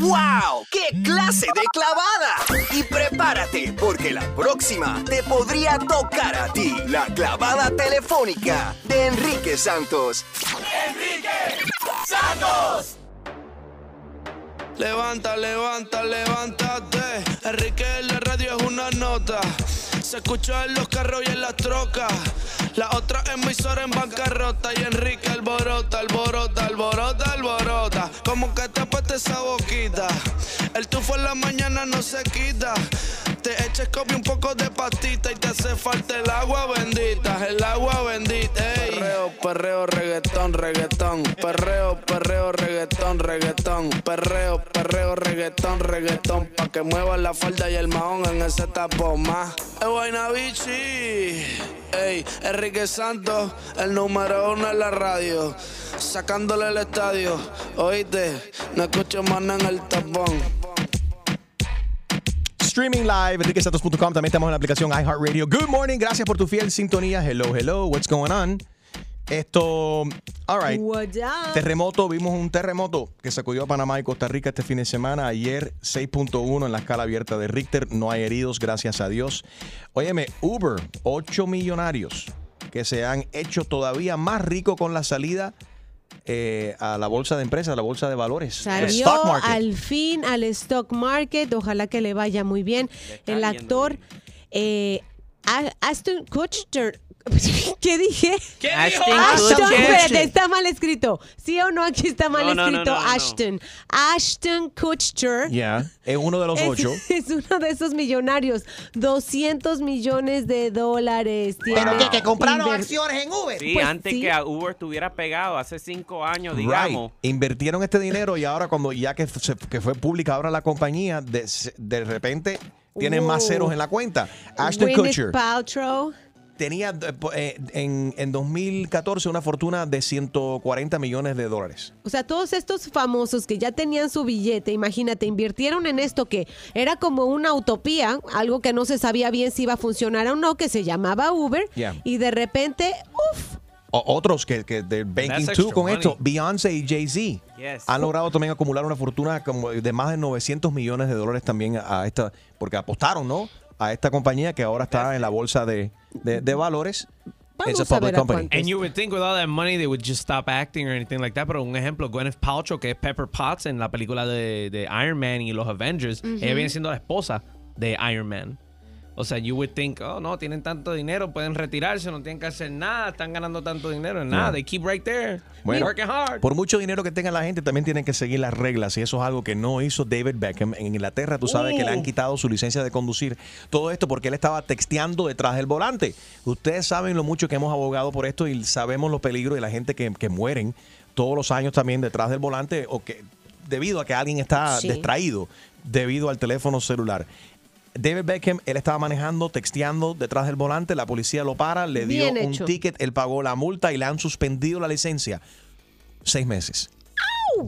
¡Wow! ¡Qué clase de clavada! Y prepárate, porque la próxima te podría tocar a ti. La clavada telefónica de Enrique Santos. ¡Enrique Santos! Levanta, levanta, levántate. Enrique en la radio es una nota. Se escucha en los carros y en las trocas. La otra emisora en bancarrota. Y Enrique alborota, alborota, alborota, alborota. Como que te puesta esa boquita. El tufo en la mañana no se quita. Te eches copia un poco de pastita y te hace falta el agua bendita, el agua bendita. Ey. Perreo, perreo, reggaetón, reggaetón. Perreo, perreo, reggaetón, reggaetón. Perreo, perreo, reggaetón, reggaetón. Pa' que mueva la falda y el mahón en ese tapón más. Vaina bichi. Ey, Enrique Santos, el número uno en la radio. Sacándole el estadio. Oíste, no escucho más en el tapón. Streaming live, enriquesantos.com. También estamos en la aplicación iHeartRadio. Good morning, gracias por tu fiel sintonía. Hello, hello, what's going on? Esto, all right. Terremoto, vimos un terremoto que sacudió a Panamá y Costa Rica este fin de semana. Ayer 6.1 en la escala abierta de Richter. No hay heridos, gracias a Dios. Óyeme, Uber, 8 millonarios que se han hecho todavía más ricos con la salida eh, a la bolsa de empresas, a la bolsa de valores. Salió stock market. al fin al stock market. Ojalá que le vaya muy bien. El actor eh, Aston Kutcher. ¿Qué dije? ¿Qué Ashton dijo? Ashton, Kutcher. espérate, está mal escrito. ¿Sí o no? Aquí está mal No, no, no, escrito no, no. Ashton. Ashton Kutcher. Ya, es uno de los Es, ocho. es uno de esos millonarios. 200 millones de dólares. Pero tiene que, que compraron inver- acciones en Uber. Sí, Pues antes sí. que a Uber estuviera pegado, hace cinco años, digamos. Right. Invirtieron este dinero y ahora cuando ya que, se- que fue pública ahora la compañía, de, de repente tienen más Wow. ceros en la cuenta. Ashton Gwyneth Kutcher Paltrow. Tenía eh, eh, en, en 2014 una fortuna de 140 millones de dólares. O sea, todos estos famosos que ya tenían su billete, imagínate, invirtieron en esto que era como una utopía, algo que no se sabía bien si iba a funcionar o no, que se llamaba Uber, Yeah. y de repente, uff, O- otros que, que de banking That's too extra con money. esto, Beyoncé y Jay-Z Yes. han logrado también acumular una fortuna como de más de 900 millones de dólares también a esta, porque apostaron, ¿no? A esta compañía que ahora está en la bolsa de, de- de valores. It's a public company. And you would think with all that money they would just stop acting or anything like that. Pero un ejemplo, Gwyneth Paltrow, que es Pepper Potts en la película de, de Iron Man y los Avengers, Ujú. ella viene siendo la esposa de Iron Man. O sea, you would think, oh, no, tienen tanto dinero, pueden retirarse, no tienen que hacer nada, están ganando tanto dinero en nada. Yeah. They keep right there, Bueno, working hard. por mucho dinero que tenga la gente, también tienen que seguir las reglas. Y eso es algo que no hizo David Beckham. En Inglaterra, tú sabes que le han Uh. quitado su licencia de conducir. Todo esto porque él estaba texteando detrás del volante. Ustedes saben lo mucho que hemos abogado por esto y sabemos los peligros de la gente que, que mueren todos los años también detrás del volante o que debido a que alguien está Sí. distraído debido al teléfono celular. David Beckham, él estaba manejando, texteando detrás del volante, la policía lo para, le dio Bien un hecho. ticket, él pagó la multa y le han suspendido la licencia. Seis meses.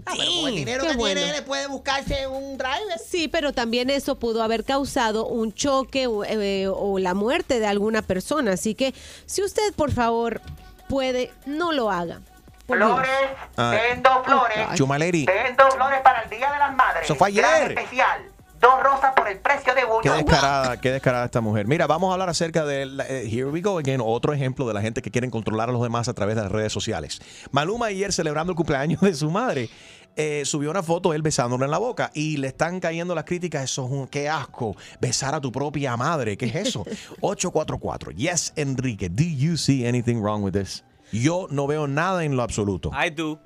Ah, pero con el dinero Qué que bueno. tiene, él puede buscarse un driver. Sí, pero también eso pudo haber causado un choque o, eh, o la muerte de alguna persona. Así que si usted, por favor, puede, no lo haga. Por Dios. Flores, Ah. vendo flores. Chumaleri, Vendo flores para el Día de las Madres. Eso fue Gran ayer. especial. Dos rosas por el precio de qué descarada, qué descarada esta mujer. Mira, vamos a hablar acerca de, la- eh, here we go again, otro ejemplo de la gente que quieren controlar a los demás a través de las redes sociales. Maluma ayer celebrando el cumpleaños de su madre. eh, subió una foto de él besándole en la boca y le están cayendo las críticas. Eso es un qué asco. Besar a tu propia madre. ¿Qué es eso? 844. Yes, Enrique. Do you see anything wrong with this? Yo no veo nada en lo absoluto. I do.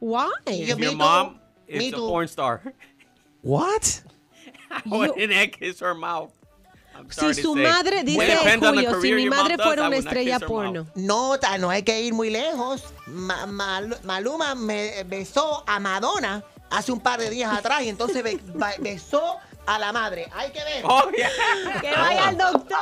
Why? Your mom is a porn star, What? I wouldn't kiss her mouth. Si su say. madre, dice Julio, si mi madre fuera una estrella porno. mouth. No, no hay que ir muy lejos. Ma- Mal- Maluma me besó a Madonna hace un par de días atrás y entonces be- ba- besó a la madre. Hay que ver. Oh, yeah. Que vaya al doctor.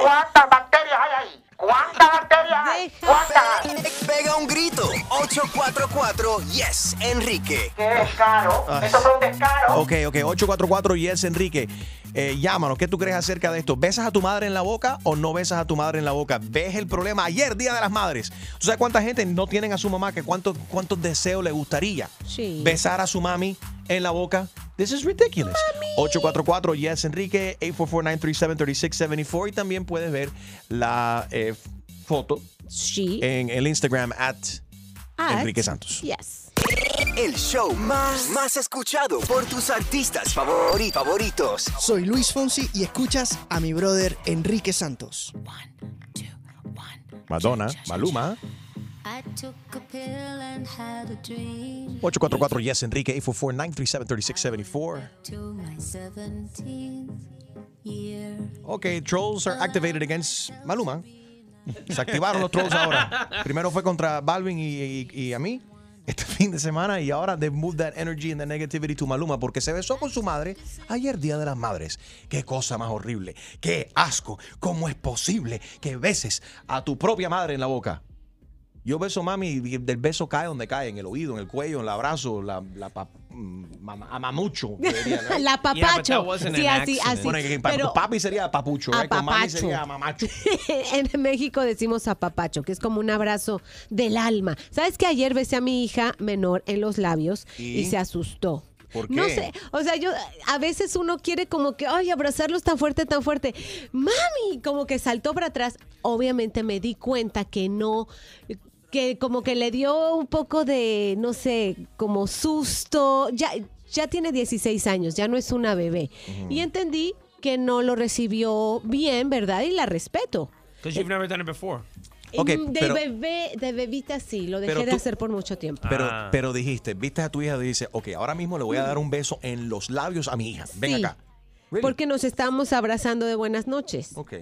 ¿Cuántas bacterias hay ahí? ¿Cuántas bacterias hay? ¿Cuántas? Pega un grito. 844 Yes, Enrique. ¡Qué descaro! Ay. Eso fue un descaro. Ok, ok, 844 Yes Enrique. Eh, llámanos, ¿qué tú crees acerca de esto? ¿Besas a tu madre en la boca o no besas a tu madre en la boca? ¿Ves el problema? Ayer, Día de las Madres. ¿Tú sabes cuánta gente no tienen a su mamá? que cuántos, ¿Cuántos deseos le gustaría Sí. besar a su mami en la boca? This is ridiculous. 844 Yes Enrique 844-937-3674 y también puedes ver la eh, foto en el Instagram at, At- Enrique Santos. Yes. El show más, más escuchado por tus artistas favori- favoritos. Soy Luis Fonsi y escuchas a mi brother Enrique Santos. Madonna, Maluma. I took a pill and had a dream 844 Yes Enrique 844-937-3674. to my 17th year. Ok, trolls are activated against Maluma. Se activaron los trolls ahora. Primero fue contra Balvin y, y- y a mí este fin de semana y ahora they moved that energy and the negativity to Maluma porque se besó con su madre ayer Día de las Madres. Qué cosa más horrible. Qué asco. ¿Cómo es posible que beses a tu propia madre en la boca? Yo beso mami y del beso cae donde cae, en el oído, en el cuello, en el abrazo, la, la pa- mm, mama- amamucho. debería, ¿no? La papacho. sí, así, así. Bueno, que Pero papi sería papucho, right? Con mami sería mamacho. en México decimos apapacho, que es como un abrazo del alma. ¿Sabes que ayer besé a mi hija menor en los labios y, ¿Y? se asustó? ¿Por No qué? sé, o sea, yo a veces uno quiere como que, ay, abrazarlos tan fuerte, tan fuerte. Mami, como que saltó para atrás. Obviamente me di cuenta que no, que como que le dio un poco de, no sé, como susto. Ya, ya tiene 16 años, ya no es una bebé. Y entendí que no lo recibió bien, ¿verdad? Y la respeto. Because you've never done it before. Ok, Mm, de pero- bebé, de bebita sí, lo dejé Pero de tú- hacer por mucho tiempo. Pero, Ah. pero dijiste, viste a tu hija y dices, ok, ahora mismo le voy a dar un beso en los labios a mi hija. Ven Sí. acá. Porque nos estábamos abrazando de buenas noches. Ok.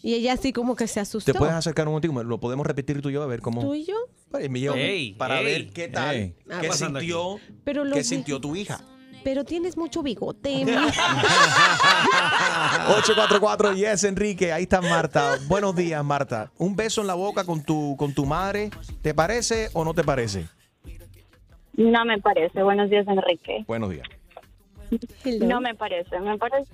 Y ella así como que se asustó. ¿Te puedes acercar un momentico? ¿Lo podemos repetir tú y yo a ver cómo? ¿Tú y yo? Para, Ey, para ey, ver qué tal, ey. Ah, qué pasando sintió, Pero qué sintió tu hija. Pero tienes mucho bigote. mija. 844 Yes Enrique, ahí está Marta. Buenos días, Marta. Un beso en la boca con tu con tu madre, ¿te parece o no te parece? No me parece. Buenos días, Enrique. Buenos días. No me parece. Me parece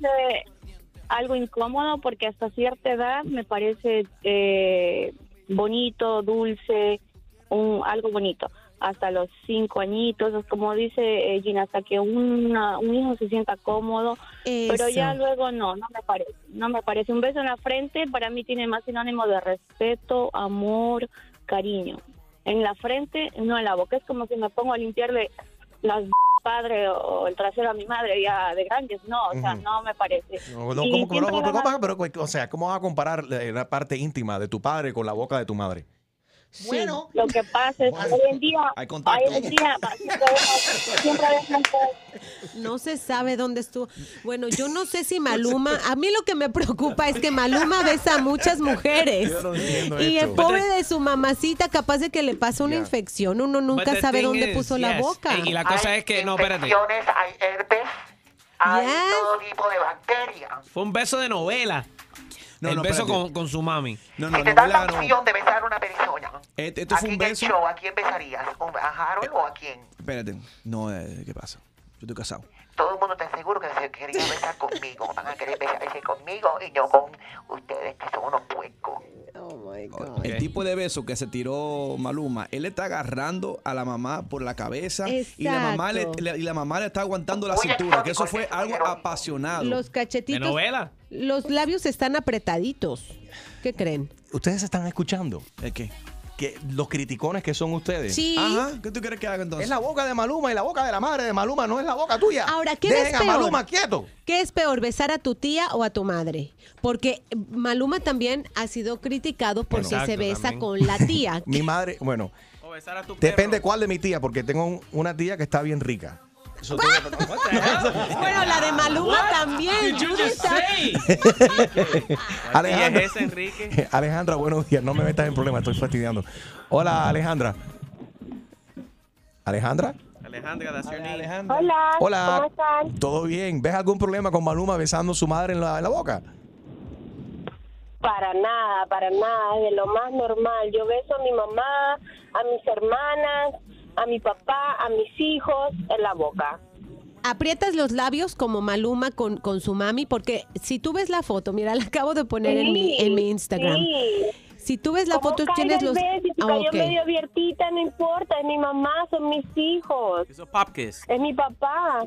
algo incómodo porque hasta cierta edad me parece eh, bonito, dulce, un, algo bonito. Hasta los cinco añitos, como dice eh, Gina, hasta que una- un hijo se sienta cómodo. Pero ya luego no, no me parece. No me parece. Un beso en la frente para mí tiene más sinónimo de respeto, amor, cariño. En la frente, no en la boca. Es como si me pongo a limpiarle las padre o el trasero a mi madre ya de grandes. No, o sea, no me parece. No, no, Y ¿cómo- cómo- siempre cómo- la cómo- pero, o sea, ¿cómo vas a comparar la parte íntima de tu padre con la boca de tu madre? Bueno, lo que pasa es que hoy en día, Hay contacto. hoy en día siempre No se sabe dónde estuvo. Bueno, yo no sé si Maluma. A mí lo que me preocupa es que Maluma besa a muchas mujeres. Yo no entiendo Y el esto. pobre de su mamacita, capaz de que le pasa una infección. Uno nunca sabe dónde is, puso la boca. Y la cosa es que, no, espérate. infecciones, hay herpes, hay todo tipo de bacterias. Fue un beso de novela. No, el no, beso con, con su mami. No, Si te dan la opción de besar a una persona, Este, este aquí fue un en el beso. show, ¿a quién besarías? ¿A Harold o a quién? Espérate. No, eh, ¿qué pasa? Yo estoy casado. Todo el mundo está seguro que se quería besar conmigo. Van a querer besarse conmigo y yo con ustedes que son unos puercos. El tipo de beso que se tiró Maluma, él está agarrando a la mamá por la cabeza y la mamá le, y la mamá le está aguantando la cintura, que eso fue algo apasionado. Los cachetitos. Los labios están apretaditos. ¿Qué creen? ¿Ustedes están escuchando? ¿El qué? Que los criticones que son ustedes. Sí. Ajá, ¿qué tú quieres que haga entonces? Es la boca de Maluma y la boca de la madre de Maluma no es la boca tuya. Ahora, ¿qué Dejen a peor? Maluma quieto. ¿Qué es peor, besar a tu tía o a tu madre? Porque Maluma también ha sido criticado porque Bueno. se Exacto, besa también. con la tía. Mi madre, bueno, O besar a tu depende cuál de mi tía, porque tengo un- una tía que está bien rica. Eso tengo- bueno, la de Maluma también. Judy está- Alejandra, es Enrique? Alejandra, buenos días. No me metas en problemas, estoy fastidiando. Hola, Alejandra. Alejandra. Alejandra, that's your name. Hola, Hola. ¿cómo están? ¿Todo bien? ¿Ves algún problema con Maluma besando a su madre en la, en la boca? Para nada, para nada, es de lo más normal. Yo beso a mi mamá, a mis hermanas, a mi papá, a mis hijos en la boca. aprietas los labios como Maluma con, con su mami, porque si tú ves la foto, mira, la acabo de poner en, mi, en mi Instagram. Sí. Si tú ves la ¿Cómo foto, tienes los... beso? Si Ah, cayó ok. medio abiertita, no importa, es mi mamá, son mis hijos. Es mi papá.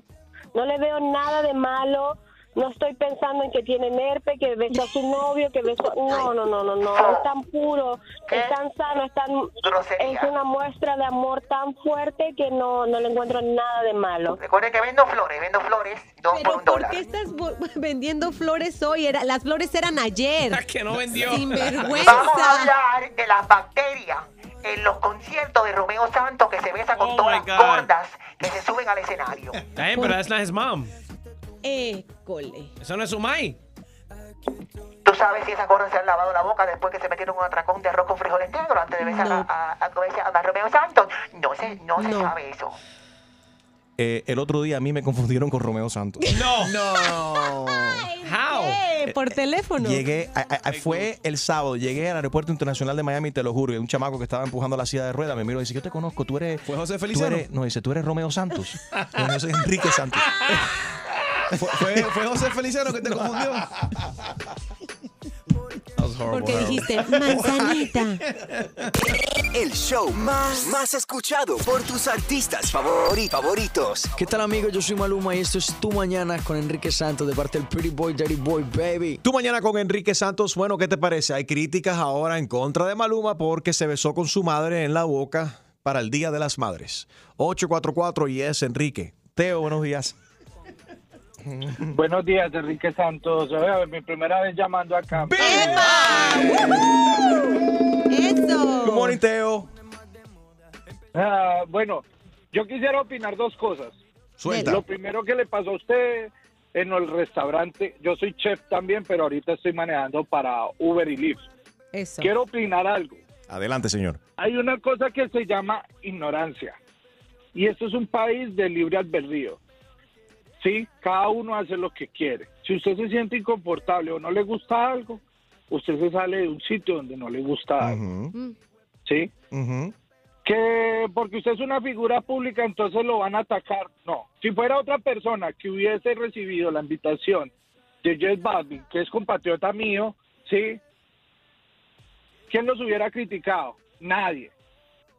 No le veo nada de malo. No estoy pensando en que tiene nerpe, que besó a su novio, que besó... No, no, no, no, no. Es tan puro, es tan sano, es tan... Es una muestra de amor tan fuerte que no, no le encuentro nada de malo. Recuerden que vendo flores, vendo flores, dos por un ¿Por dólar. qué estás vendiendo flores hoy? Era, las flores eran ayer. que no vendió. Sinvergüenza. Vamos a hablar de las bacterias en los conciertos de Romeo Santos que se besa con Oh todas las gordas que se suben al escenario. Damn, pero that's not his mom. Eso no es su mai. ¿Tú sabes si esas gordas se han lavado la boca después que se metieron un atracón de arroz con frijoles negros antes de besar a, a, a- a Romeo Santos? No se, no se sabe eso. Eh, el otro día a mí me confundieron con Romeo Santos. No. No. How? Eh, por teléfono. Llegué, a- a- a- fue el sábado, llegué al aeropuerto internacional de Miami, te lo juro, y un chamaco que estaba empujando la silla de ruedas me miró y dice, yo te conozco, tú eres... ¿Fue José tú Feliciano? eres- no, dice, tú eres Romeo Santos. Y yo soy Enrique Santos. ¿Fue, fue, fue José Feliciano que te confundió? Porque dijiste, manzanita. El show más, más escuchado por tus artistas favori- favoritos. ¿Qué tal amigos? Yo soy Maluma y esto es Tu Mañana con Enrique Santos de parte del Pretty Boy, Dirty Boy, baby. Tú mañana con Enrique Santos, bueno, ¿qué te parece? Hay críticas ahora en contra de Maluma porque se besó con su madre en la boca para el Día de las Madres. 844 y es Enrique. Teo, buenos días. Buenos días, Enrique Santos. A ver, mi primera vez llamando acá. Eso. Good morning, Teo. Ah, bueno, yo quisiera opinar dos cosas. Suelta. Lo primero que le pasó a usted en el restaurante, yo soy chef también, pero ahorita estoy manejando para Uber y Lyft. Eso. Quiero opinar algo. Adelante, señor. Hay una cosa que se llama ignorancia. Y esto es un país de libre albedrío. Sí, cada uno hace lo que quiere. Si usted se siente inconfortable o no le gusta algo, usted se sale de un sitio donde no le gusta algo. ¿Sí? Que porque usted es una figura pública, entonces lo van a atacar. No. Si fuera otra persona que hubiese recibido la invitación de Jet Balvin, que es compatriota mío, ¿sí? ¿Quién los hubiera criticado? Nadie.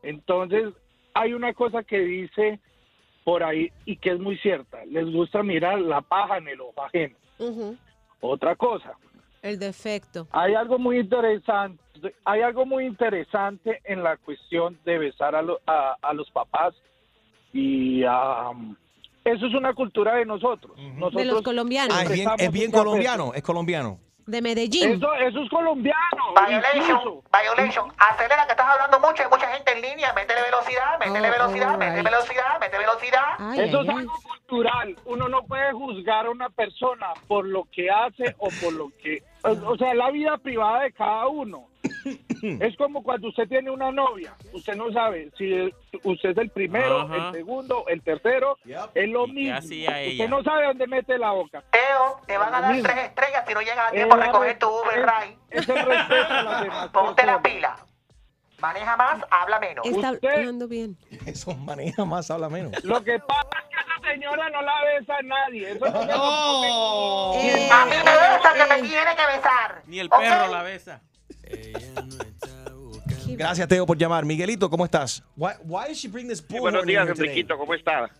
Entonces, hay una cosa que dice por ahí y que es muy cierta. Les gusta mirar la paja en el ojo ajeno. Otra cosa. El defecto. Hay algo muy interesante, hay algo muy interesante en la cuestión de besar a, lo- a, a los papás y um, eso es una cultura de nosotros. nosotros De los colombianos. Ah, es bien, es bien colombiano, es colombiano. De Medellín. Eso, eso es colombiano. Violation, violation. Acelera que estás hablando mucho, hay mucha gente en línea. Métele velocidad, métele Oh, velocidad, métele velocidad, métele velocidad. Eso es algo cultural. Uno no puede juzgar a una persona por lo que hace o por lo que... O, o sea, la vida privada de cada uno. Es como cuando usted tiene una novia. Usted no sabe si usted es el primero, Ajá. el segundo, el tercero. Es lo ¿Y qué mismo. Usted no sabe dónde mete la boca. Teo, te van a dar tres estrellas si no llegas a tiempo a recoger tu Uber Ride. Es el respeto a las demás Ponte la pila. Maneja más, habla menos. Está Usted- hablando bien. Eso maneja más, habla menos. Lo que pasa es que esa señora no la besa a nadie. Eso no Oh. come. A mí me besa que me tiene que besar. Ni el perro la besa. Gracias, Teo, por llamar. Miguelito, ¿cómo estás? Why, why did she bring this bullhorn buenos días? Enriquito, ¿cómo está?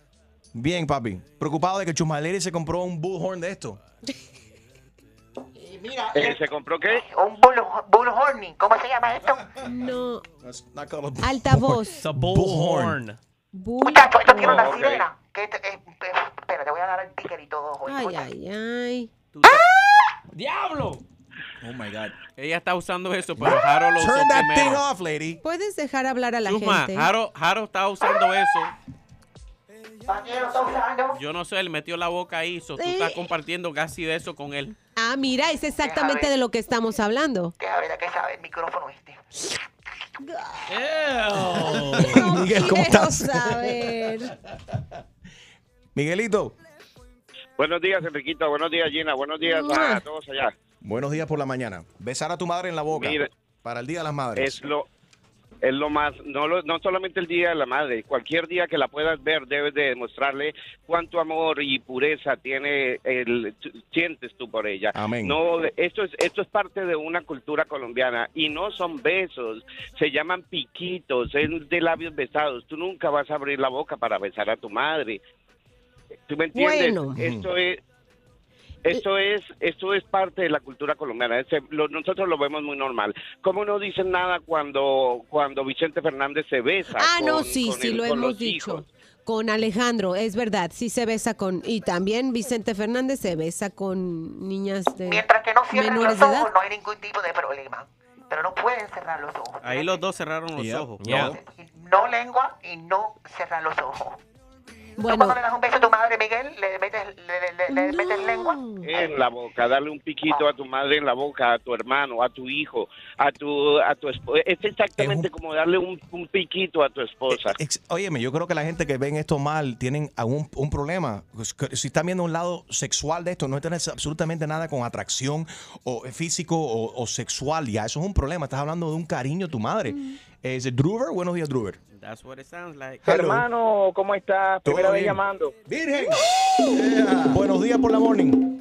Bien, papi. Preocupado de que Chusmaleri se compró un bullhorn de esto. Mira, Eh, ¿Se compró qué? un bull, bullhorning, ¿cómo se llama esto? No. Altavoz. Bullhorn. Muchacho, esto tiene una sirena. Que este- eh, espera, te voy a dar el ticket y todo. Ay, oye. ay, ay. ¡Diablo! Oh my God. Ella está usando eso, pero Jaro lo usó Turn that thing off, lady. ¿Puedes dejar hablar a la Chusma, gente? Jaro, Jaro está usando eso. Yo no sé, él metió la boca ahí, so tú estás compartiendo casi de eso con él. Ah, mira, es exactamente de lo que estamos hablando. Ver a qué sabe el micrófono este. Miguel, ¿cómo Quiero estás? saber. Miguelito. Buenos días, Enriquito. Buenos días, Gina. Buenos días a todos allá. Buenos días por la mañana. Besar a tu madre en la boca Mira. para el Día de las Madres. Es lo, Es lo más, no, lo- no solamente el Día de la Madre, cualquier día que la puedas ver debes de demostrarle cuánto amor y pureza tiene el, sientes tú por ella. Amén. No, esto es, esto es parte de una cultura colombiana y no son besos, se llaman piquitos, es de labios besados. Tú nunca vas a abrir la boca para besar a tu madre. ¿Tú me entiendes? Bueno. Esto es esto es esto es parte de la cultura colombiana. Lo- nosotros lo vemos muy normal. ¿Cómo no dicen nada cuando cuando Vicente Fernández se besa? Ah, no, sí, con sí, el- lo hemos dicho. hijos? Con Alejandro, es verdad, sí se besa con... Y también Vicente Fernández se besa con niñas de Mientras que no cierren menores los de edad. ojos, no hay ningún tipo de problema. Pero no pueden cerrar los ojos. Ahí los dos cerraron los Yeah. ojos. Yeah. No lengua y no cerrar los ojos. ¿Tú Bueno, cuando le das un beso a tu madre, Miguel, le metes, le, le- le metes lengua? En la boca, darle un piquito a tu madre en la boca, a tu hermano, a tu hijo, a tu a tu esposa. Es exactamente como darle un, un piquito a tu esposa. Ex- Óyeme, yo creo que la gente que ven esto mal tienen algún un problema. Pues, Si están viendo un lado sexual de esto, no tiene absolutamente nada con atracción o eh, físico o, o sexual. Ya, eso es un problema. Estás hablando de un cariño a tu madre. ¿Es it Druber? Buenos días, Druber. That's what it sounds like. Hermano, ¿cómo estás? Primera vez llamando. Virgen. Buenos días por la morning.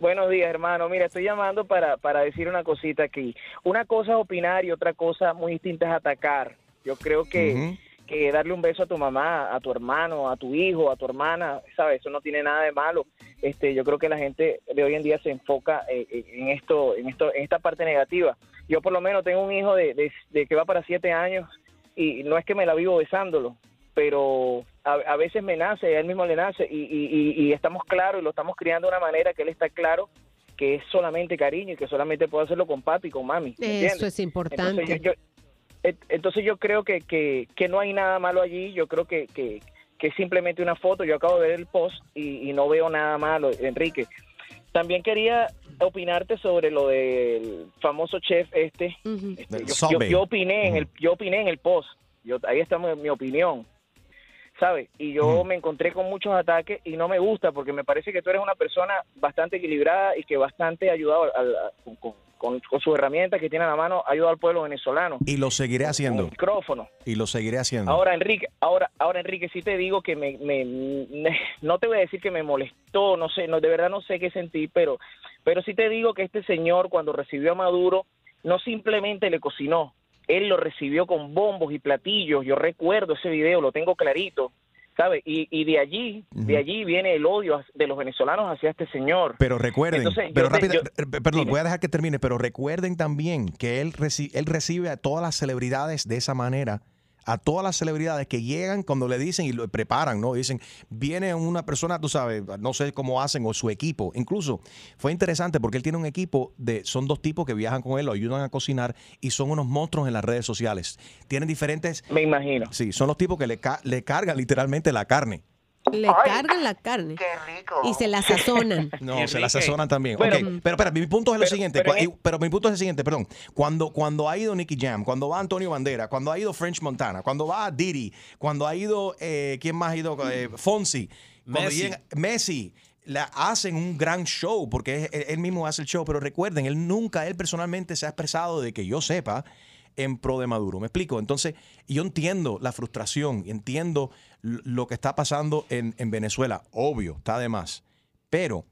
Buenos días, hermano. Mira, estoy llamando para, para decir una cosita aquí. Una cosa es opinar y otra cosa muy distinta es atacar. Yo creo que, que darle un beso a tu mamá, a tu hermano, a tu hijo, a tu hermana, ¿sabes? Eso no tiene nada de malo. Este, yo creo que la gente de hoy en día se enfoca eh, eh, en esto, en esto, en esta parte negativa. Yo por lo menos tengo un hijo de, de- de que va para siete años y no es que me la vivo besándolo, pero a, a veces me nace, a él mismo le nace y, y- y- y estamos claros y lo estamos criando de una manera que él está claro que es solamente cariño y que solamente puedo hacerlo con papi y con mami. Eso es importante. Entonces yo, yo- et- entonces yo creo que, que, que no hay nada malo allí, yo creo que, que, que es simplemente una foto, yo acabo de ver el post y, y no veo nada malo, Enrique. También quería opinarte sobre lo del famoso chef este. Este, yo, yo- yo opiné en el yo opiné en el post. Yo, ahí está mi, mi opinión. ¿Sabes? Y yo me encontré con muchos ataques y no me gusta porque me parece que tú eres una persona bastante equilibrada y que bastante ha ayudado al- con, con, con- con sus herramientas que tiene a la mano, ha ayudado al pueblo venezolano. Y lo seguiré haciendo. Micrófono. Y lo seguiré haciendo. Ahora, Enrique, ahora, ahora Enrique, sí te digo que me, me- me- no te voy a decir que me molestó, no sé, no, de verdad no sé qué sentí, pero, pero sí te digo que este señor cuando recibió a Maduro no simplemente le cocinó, él lo recibió con bombos y platillos. Yo recuerdo ese video, lo tengo clarito, ¿sabes? Y, y de allí, de allí viene el odio de los venezolanos hacia este señor. Pero recuerden, Entonces, pero te- rápido, yo- eh, perdón, voy a dejar que termine, pero recuerden también que él, reci- él recibe a todas las celebridades de esa manera, a todas las celebridades que llegan cuando le dicen y lo preparan, ¿no? Dicen, viene una persona, tú sabes, no sé cómo hacen, o su equipo. Incluso fue interesante porque él tiene un equipo de, son dos tipos que viajan con él, lo ayudan a cocinar y son unos monstruos en las redes sociales. Tienen diferentes... Me imagino. Sí, son los tipos que le, ca- le cargan literalmente la carne. Le cargan la carne. Y se la sazonan. No, se la sazonan también. Bueno, Ok, pero espera, mi punto es lo pero- siguiente. pero y- Pero, mi punto es el siguiente, perdón. Cuando, cuando ha ido Nicky Jam, cuando va Antonio Bandera, cuando ha ido French Montana, cuando va Diddy, cuando ha ido, eh, ¿quién más ha ido? Eh, Fonsi. Messi. llega- Messi. La hacen un gran show porque él mismo hace el show, pero recuerden, él nunca, él personalmente se ha expresado de que yo sepa en pro de Maduro. ¿Me explico? Entonces, yo entiendo la frustración, entiendo lo que está pasando en, en Venezuela, obvio, está de más. Pero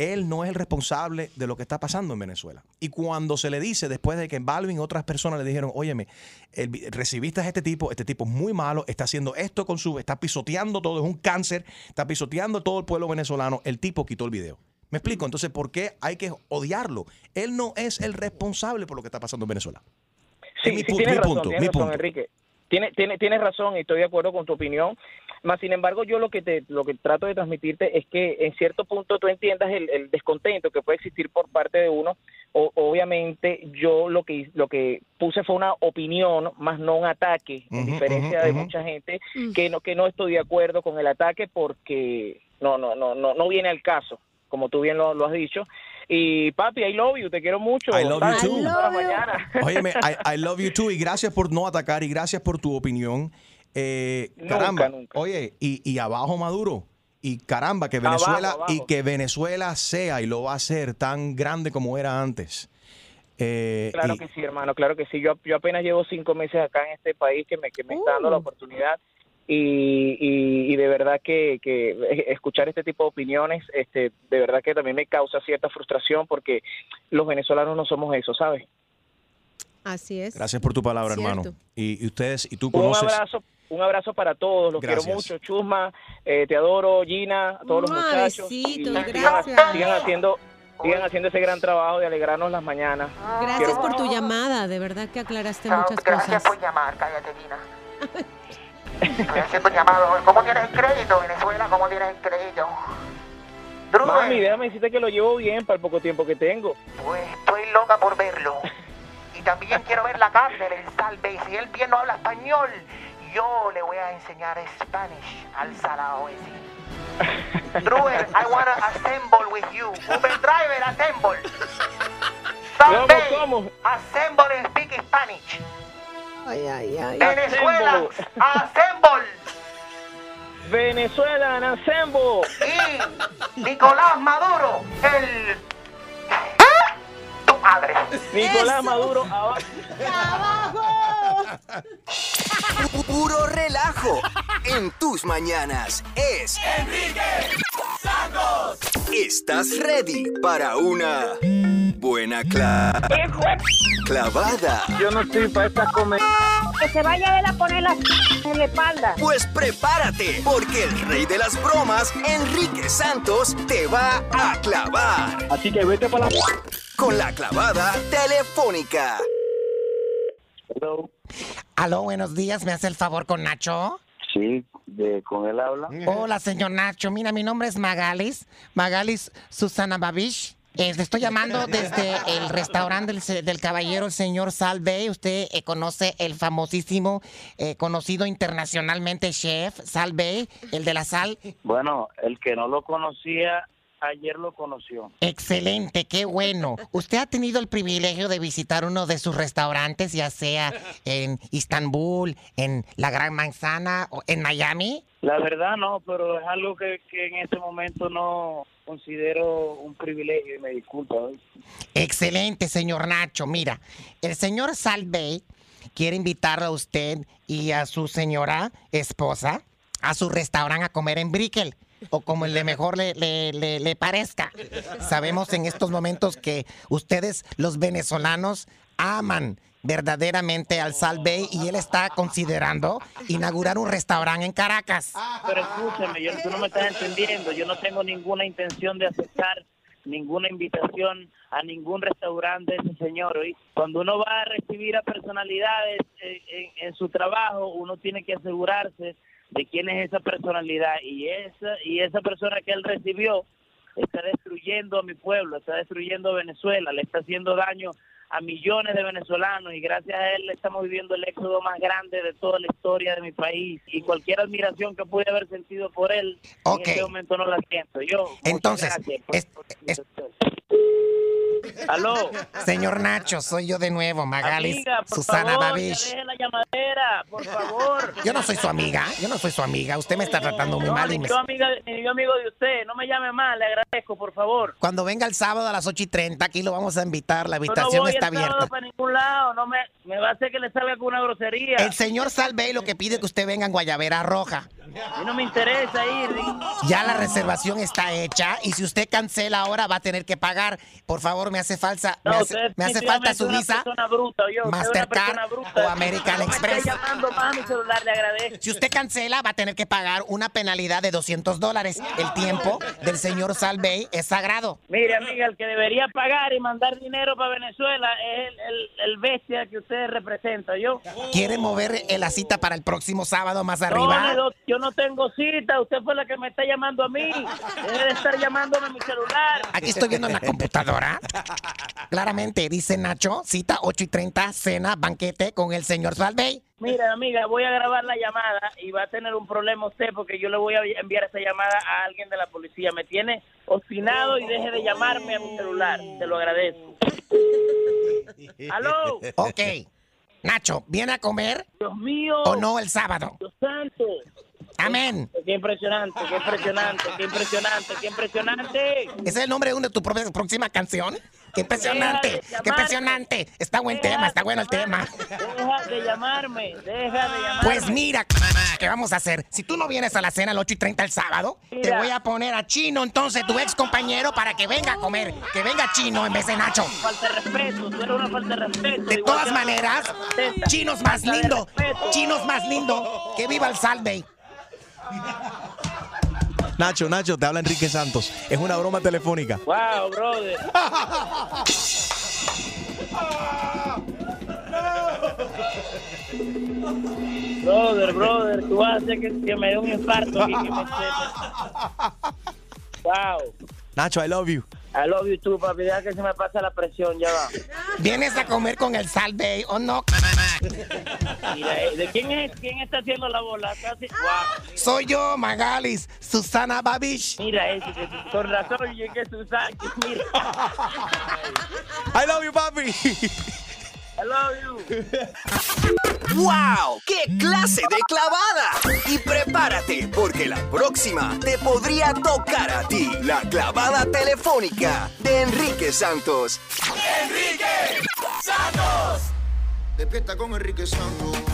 él no es el responsable de lo que está pasando en Venezuela. Y cuando se le dice, después de que Balvin y otras personas le dijeron, óyeme, el recibiste a este tipo, este tipo es muy malo, está haciendo esto con su, está pisoteando todo, es un cáncer, está pisoteando todo el pueblo venezolano, el tipo quitó el video. ¿Me explico? Entonces, ¿por qué hay que odiarlo? Él no es el responsable por lo que está pasando en Venezuela. Sí, mi sí, pu- tienes mi razón, punto, tienes mi razón, punto. Enrique. Tiene, tiene, tienes razón y estoy de acuerdo con tu opinión. Más sin embargo, yo lo que te, lo que trato de transmitirte es que en cierto punto tú entiendas el, el descontento que puede existir por parte de uno. O, obviamente, yo lo que lo que puse fue una opinión, más no un ataque, en Ujú, diferencia de mucha gente que no que no estoy de acuerdo con el ataque porque no no no no no viene al caso, como tú bien lo, lo has dicho. Y papi, I love you, te quiero mucho. I love you too. Óyeme, I, I love you too y gracias por no atacar y gracias por tu opinión. Eh, Nunca, caramba, nunca. oye, y, y abajo Maduro. Y caramba, que Venezuela abajo. y que Venezuela sea y lo va a ser tan grande como era antes. Eh, Claro y- que sí, hermano, claro que sí. Yo, yo apenas llevo cinco meses acá en este país que me, que me está dando la oportunidad y, y, y de verdad que, que escuchar este tipo de opiniones, este, de verdad que también me causa cierta frustración porque los venezolanos no somos eso, ¿sabes? Así es. Gracias por tu palabra, Cierto. hermano. Y, y ustedes, y tú Un conoces... abrazo, un abrazo para todos, los Gracias. quiero mucho, Chusma, eh, te adoro, Gina, a todos los Mua, muchachos. y sigan, gracias. sigan haciendo, sigan haciendo ese gran trabajo de alegrarnos las mañanas. Gracias Quiero- por tu llamada, de verdad que aclaraste Chao, muchas gracias cosas. por llamar, cállate, Gina. Haciendo llamado. ¿Cómo tienes el crédito, Venezuela? ¿Cómo tienes el crédito? Mami, déjame decirte que lo llevo bien para el poco tiempo que tengo. Pues estoy loca por verlo. Y también quiero ver la cárcel, el salve. Si él bien no habla español, yo le voy a enseñar Spanish al salado ese. Druel, I wanna assemble with you. Uber driver, assemble. Salve, ¿Cómo, assemble and speak Spanish. Ay, ay, ay. Venezuela, assemble. Venezuela, Nacembo. Y Nicolás Maduro, el... Tu madre. Nicolás Maduro, abajo. Puro relajo en tus mañanas es Enrique Santos. ¿Estás ready para una buena cla- clavada? Yo no estoy para esta comedia. Que se vaya él a poner la en la espalda. Pues prepárate, porque el rey de las bromas, Enrique Santos, te va a clavar. Así que vete para la... Con la clavada telefónica. Aló, buenos días. ¿Me hace el favor con Nacho? Sí, de, con él habla. Hola, señor Nacho. Mira, mi nombre es Magalis. Magalis Susana Babish. Eh, le estoy llamando desde el restaurante del, del caballero, el señor Salve. Usted eh, conoce el famosísimo, eh, conocido internacionalmente chef Salve, el de la sal. Bueno, el que no lo conocía, ayer lo conoció. Excelente, qué bueno. ¿Usted ha tenido el privilegio de visitar uno de sus restaurantes, ya sea en Istambul, en la Gran Manzana o en Miami? La verdad no, pero es algo que, que en este momento no considero un privilegio y me disculpa. ¿oí? Excelente, señor Nacho. Mira, el señor Salve quiere invitarlo a usted y a su señora esposa a su restaurante a comer en Brickell. O como le mejor le, le- le- parezca. Sabemos en estos momentos que ustedes, los venezolanos, aman verdaderamente al Salve y él está considerando inaugurar un restaurante en Caracas. Pero escúchame, yo, tú no me estás entendiendo. Yo no tengo ninguna intención de aceptar ninguna invitación a ningún restaurante de ese señor. ¿oí? Cuando uno va a recibir a personalidades eh, en su trabajo, uno tiene que asegurarse de quién es esa personalidad y esa y esa persona que él recibió está destruyendo a mi pueblo, está destruyendo a Venezuela, le está haciendo daño a millones de venezolanos y gracias a él estamos viviendo el éxodo más grande de toda la historia de mi país y cualquier admiración que pude haber sentido por él en este momento no la siento yo. muchas Entonces, gracias por- Aló. Señor Nacho, soy yo de nuevo, Magalis Amiga, por Susana favor, Babish. ya deje la llamadera, por favor. Yo no soy su amiga, yo no soy su amiga. Usted me está tratando muy No, mal. ni Y me- yo amiga, ni yo amigo de usted, no me llame más, le agradezco, por favor. Cuando venga el sábado a las 8 y 30, aquí lo vamos a invitar. La Yo no habitación voy está el sábado abierta. para ningún lado, no me, me va a hacer que le salga con una grosería. El señor Salve lo que pide que usted venga en Guayabera Roja. A mí no me interesa ir. Ya la reservación está hecha y si usted cancela ahora va a tener que pagar. Por favor, me hace falta, me hace, me falta su visa. bruta, yo, Mastercard bruta. o American Express. llamando más a mi celular, le agradezco. Si usted cancela, va a tener que pagar una penalidad de 200 dólares. El tiempo del señor Salvey es sagrado. Mire, amiga, el que debería pagar y mandar dinero para Venezuela es el, el- el bestia que usted representa, yo. ¿Quiere mover la cita para el próximo sábado más arriba? no, yo no tengo cita, usted fue la que me está llamando a mí. Deje de estar llamándome a mi celular. Aquí estoy viendo en la computadora. Claramente dice Nacho, cita 8 y 30, cena, banquete con el señor Salvey. Mira, amiga, voy a grabar la llamada y va a tener un problema usted porque yo le voy a enviar esa llamada a alguien de la policía. Me tiene obstinado y deje de llamarme a mi celular. Te lo agradezco. ¿Aló? Ok. Nacho, ¿viene a comer Dios mío. o no el sábado? Dios santo. Amén. Qué impresionante, qué impresionante, qué impresionante, qué impresionante. ¿Ese es el nombre de una de tus próximas canción? Qué impresionante, qué impresionante. Está buen tema, está bueno el tema. Deja de llamarme, deja de llamarme. Pues mira, ¿qué vamos a hacer? Si tú no vienes a la cena a las 8 y 30 el sábado, te voy a poner a Chino, entonces, tu ex compañero, para que venga a comer. Que venga Chino en vez de Nacho. Falta de respeto, tú eres una falta de respeto. De todas maneras, Chinos más Falta de lindo. respeto. Chinos más lindo. Que viva el Salve. Nacho, Nacho, te habla Enrique Santos. Es una broma telefónica. Wow, brother. Brother, brother, tú vas a hacer que, que me dé un infarto aquí. Que me... Wow. Nacho, I love you. I love you too, papi. Deja que se me pasa la presión, ya va. ¿Vienes a comer con el Salve o no? Mira, eh, ¿de quién es? ¿Quién está haciendo la bola? Wow. Soy yo, Magalis, Susana Babish. Mira, ese, que- con razón, que Susana, mira. I love you, papi. I love you. ¡Wow! ¡Qué clase de clavada! Y prepárate, porque la próxima te podría tocar a ti. La clavada telefónica de Enrique Santos. Enrique Santos. Despierta con Enrique Santos.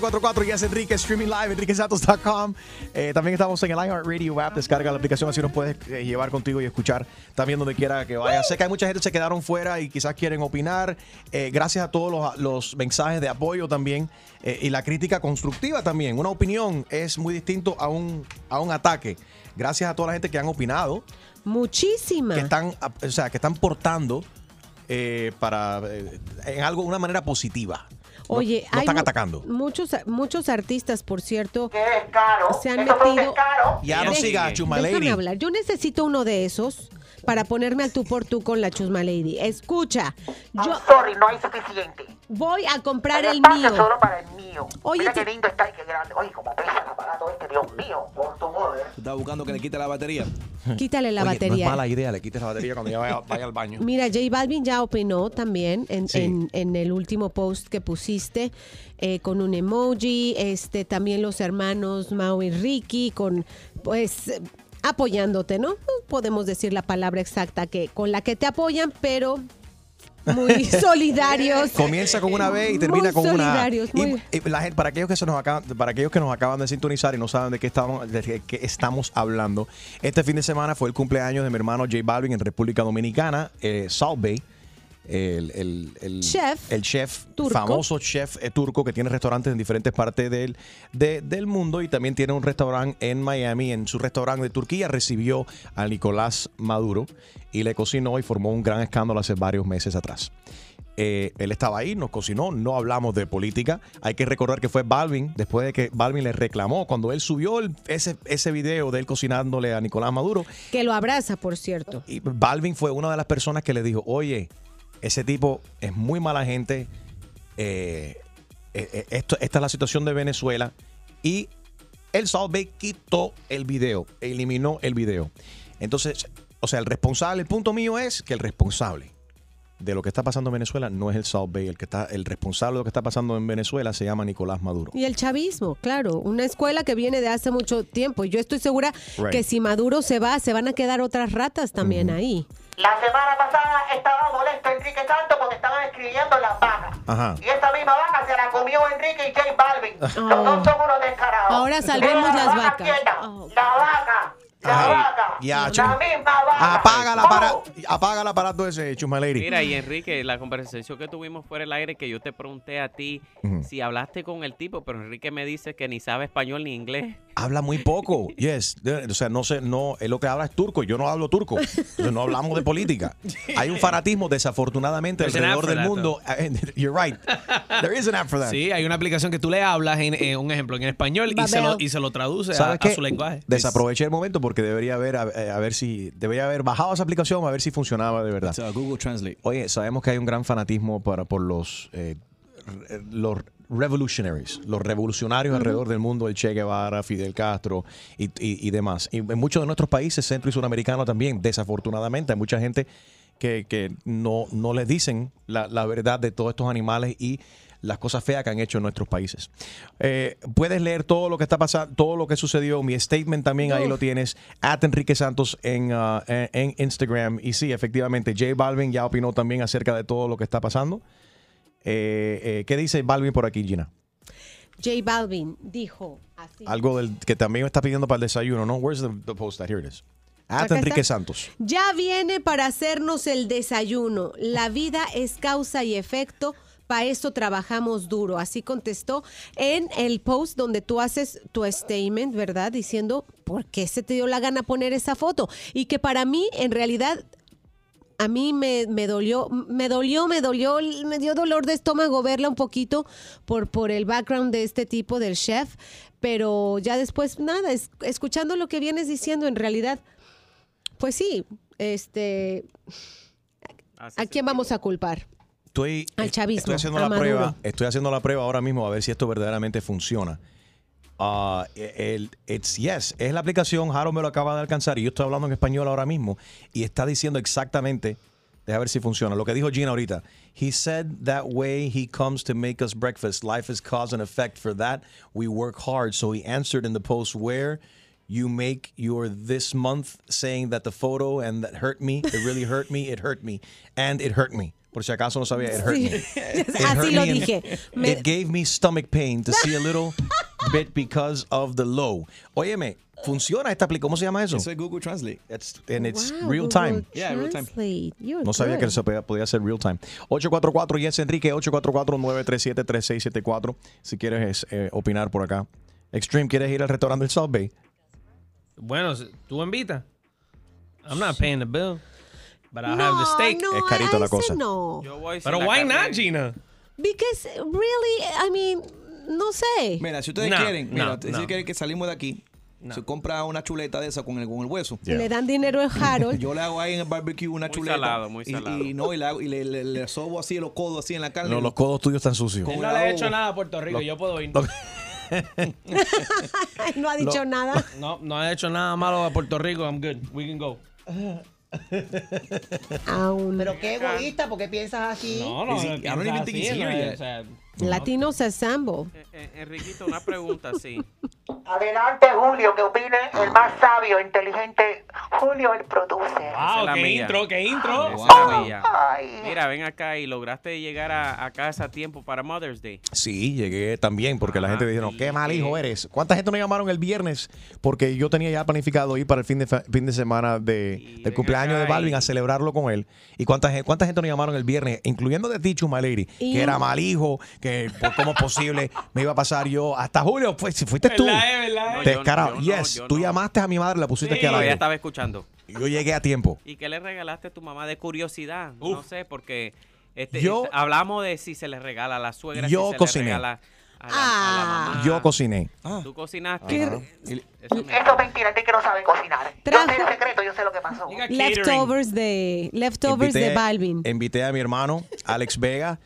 844 Yes Enrique, streaming live, enriquesantos.com. Eh, también estamos en el iHeartRadio app. Descarga la aplicación, así nos puedes eh, llevar contigo y escuchar también donde quiera que vayas. Sé que hay mucha gente que se quedaron fuera y quizás quieren opinar. Eh, gracias a todos los, los mensajes de apoyo también eh, y la crítica constructiva también. Una opinión es muy distinto a un, a un ataque. Gracias a toda la gente que han opinado, Muchísima. que están, o sea, que están portando para en algo, una manera positiva. Oye, no, hay están atacando. Muchos, muchos artistas, por cierto, se han metido. Ya no Deje- siga, Chusma Déjame Lady. hablar. Yo necesito uno de esos para ponerme al tú por tú con la Chusma Lady. Escucha, yo Sorry, no hay suficiente. voy a comprar Hay el espacio mío. solo para el mío. Oye, Mira te- qué lindo está y qué grande. Oye, como pesa el aparato este, Dios mío, por tu madre. Tú estás buscando que le quite la batería. Quítale la Oye, batería. No es mala idea, le quites la batería cuando ya vaya, vaya al baño. Mira, J Balvin ya opinó también en, Sí. en- en el último post que pusiste eh, con un emoji. Este, también los hermanos Mau y Ricky con, pues, eh, apoyándote, ¿no? No podemos decir la palabra exacta que con la que te apoyan, pero muy solidarios. Comienza con una B y termina Muy con una A. solidarios, Y, muy- y la gente, para aquellos que se nos acaban, para aquellos que nos acaban de sintonizar y no saben de qué estamos, de qué estamos hablando, este fin de semana fue el cumpleaños de mi hermano J Balvin en República Dominicana, eh, Salt Bay. El, el- el- Chef. el chef, Turco. famoso chef eh, turco que tiene restaurantes en diferentes partes del, de- del mundo y también tiene un restaurante en Miami. En su restaurante de Turquía recibió a Nicolás Maduro y le cocinó y formó un gran escándalo hace varios meses atrás. Eh, él estaba ahí, nos cocinó, no hablamos de política. Hay que recordar que fue Balvin, después de que Balvin le reclamó, cuando él subió el- ese, ese video de él cocinándole a Nicolás Maduro, Que lo abraza, por cierto. y Balvin fue una de las personas que le dijo, oye, ese tipo es muy mala gente, eh, eh, esto, esta es la situación de Venezuela, y el South Bay quitó el video, eliminó el video. Entonces, o sea, el responsable, el punto mío es que el responsable de lo que está pasando en Venezuela no es el South Bay, el que está, el responsable de lo que está pasando en Venezuela se llama Nicolás Maduro. Y el chavismo, claro, una escuela que viene de hace mucho tiempo. Y yo estoy segura Right. que si Maduro se va, se van a quedar otras ratas también ahí. La semana pasada estaba molesto Enrique Santos porque estaban escribiendo las vacas. Ajá. Y esa misma vaca se la comió Enrique y J Balvin. Los Oh. dos son unos descarados. Ahora salvemos la las vaca vacas. Oh. La vaca Ya, La che. misma vaca. Apaga la apaga el aparato ese, Chumaleri. Mira, y Enrique, la conversación que tuvimos fuera del aire, que yo te pregunté a ti si hablaste con el tipo, pero Enrique me dice que ni sabe español ni inglés. Habla muy poco. Yes. O sea, no sé, no, él lo que habla es turco. Yo no hablo turco. Entonces no hablamos de política. Hay un fanatismo, desafortunadamente, There's alrededor del that, mundo. You're right. There is an app for that. Sí, hay una aplicación que tú le hablas, en, en un ejemplo, en español y se, lo, y se lo traduce a, su lenguaje. Desaproveché el momento porque debería haber, a, a ver si, debería haber bajado esa aplicación a ver si funcionaba de verdad. Google Translate. Oye, sabemos que hay un gran fanatismo para, por los, eh, re- los revolutionaries, los revolucionarios alrededor del mundo, el Che Guevara, Fidel Castro y, y- y demás. Y en muchos de nuestros países, centro y suramericanos también, desafortunadamente, hay mucha gente que, que no, no les dicen la, la verdad de todos estos animales y las cosas feas que han hecho en nuestros países. Eh, puedes leer todo lo que está pasando, todo lo que sucedió, mi statement también ahí lo tienes, at Enrique Santos en, ah, en, en Instagram. Y sí, efectivamente, J Balvin ya opinó también acerca de todo lo que está pasando. Eh, eh, ¿Qué dice Balvin por aquí, Gina? J Balvin dijo así. Algo del que también está pidiendo para el desayuno, ¿no? Where's the, the post? Here it is. At Enrique está. Santos. Ya viene para hacernos el desayuno. La vida es causa y efecto. Para eso trabajamos duro. Así contestó en el post donde tú haces tu statement, ¿verdad? Diciendo por qué se te dio la gana poner esa foto. Y que para mí, en realidad, a mí me, me dolió, me dolió, me dolió, me dio dolor de estómago verla un poquito por, por el background de este tipo del chef. Pero ya después, nada, es- escuchando lo que vienes diciendo, en realidad, pues sí, este, ¿a quién vamos a culpar? Estoy, Al chavismo, estoy haciendo la Maduro. prueba. Estoy haciendo la prueba ahora mismo a ver si esto verdaderamente funciona. Ah, el, it's yes, es la aplicación, Jaro me lo acaba de alcanzar y yo estoy hablando en español ahora mismo y está diciendo exactamente, deja ver si funciona, lo que dijo Gina ahorita. He said that way he comes to make us breakfast. Life is cause and effect. For that, we work hard. So he answered in the post where you make your this month saying that the photo and that hurt me, it really hurt me, it hurt me, and it hurt me. Por si acaso no sabía, it hurt Sí. me. It Así hurt lo me dije. Me- It gave me stomach pain to see a little bit because of the low. Óyeme, funciona esta aplicación. ¿Cómo se llama eso? Eso es Google Translate. It's, and it's Wow, real Google time. Yeah, real time. Translate. You're No sabía good. que eso podía, podía ser real time. 844 yes Enrique 844 937 3674 si quieres eh, opinar por acá. Extreme, ¿quieres ir al restaurante del South Bay? Bueno, tú invitas. I'm not paying the bill. But I'll No, have the steak. no, Es carito la cosa. no. Pero la why carne. not, Gina? Because really, I mean, no sé. Mira, si ustedes No, quieren, mira, no, si ustedes quieren que salimos de aquí, se compra una chuleta de esa con el, con el hueso. Le dan dinero a Harold. Yo le hago ahí en el barbecue una Muy chuleta. salado, muy y- salado. Y, no, y le, hago- y le, le- le sobo así los codos así en la carne. No, los codos tuyos están sucios. No le he adobo. hecho nada a Puerto Rico, Lo- yo puedo ir. no ha dicho Lo- nada. No, no he hecho nada malo a Puerto Rico. I'm good. We can go. Pero qué egoísta, porque piensas así? No, no, Is he- I don't even think he's here yet. Latinos Assemble. Eh, eh, Enriquito, una pregunta, sí. Adelante, Julio, que opine el más sabio, inteligente, Julio el producer. Es la qué mía. intro, qué intro. Es la mía. Ay. Mira, ven acá y lograste llegar a, a casa a tiempo para Mother's Day. Sí, llegué también porque la Ah, gente dijeron, qué mal hijo eres. ¿Cuánta gente nos llamaron el viernes? Porque yo tenía ya planificado ir para el fin de, fin de semana de, del cumpleaños de Balvin y- a celebrarlo con él. ¿Y cuánta, cuánta gente nos llamaron el viernes? Incluyendo de ti, My Lady, Y- que era mal hijo, que por cómo posible me iba a pasar yo. Hasta Julio, pues si fuiste tú. ¿Verdad, eh, verdad, eh? No, yo no, Descarado. yo no, yes, yo tú no. llamaste a mi madre, la pusiste aquí a la ella estaba escuchando. Yo llegué a tiempo. ¿Y qué le regalaste a tu mamá de curiosidad? No sé, porque este, Yo- este, hablamos de si se le regala a la suegra, Yo si se cociné. le regala a la, a Ah. la mamá. Yo cociné. ¿Tú cocinaste? ¿Qué- Eso es mentira, Enrique no sabe cocinar. Yo Trajo- sé el secreto, yo sé lo que pasó. Leftovers de leftovers de Balvin. invité a mi hermano, Alex Vega,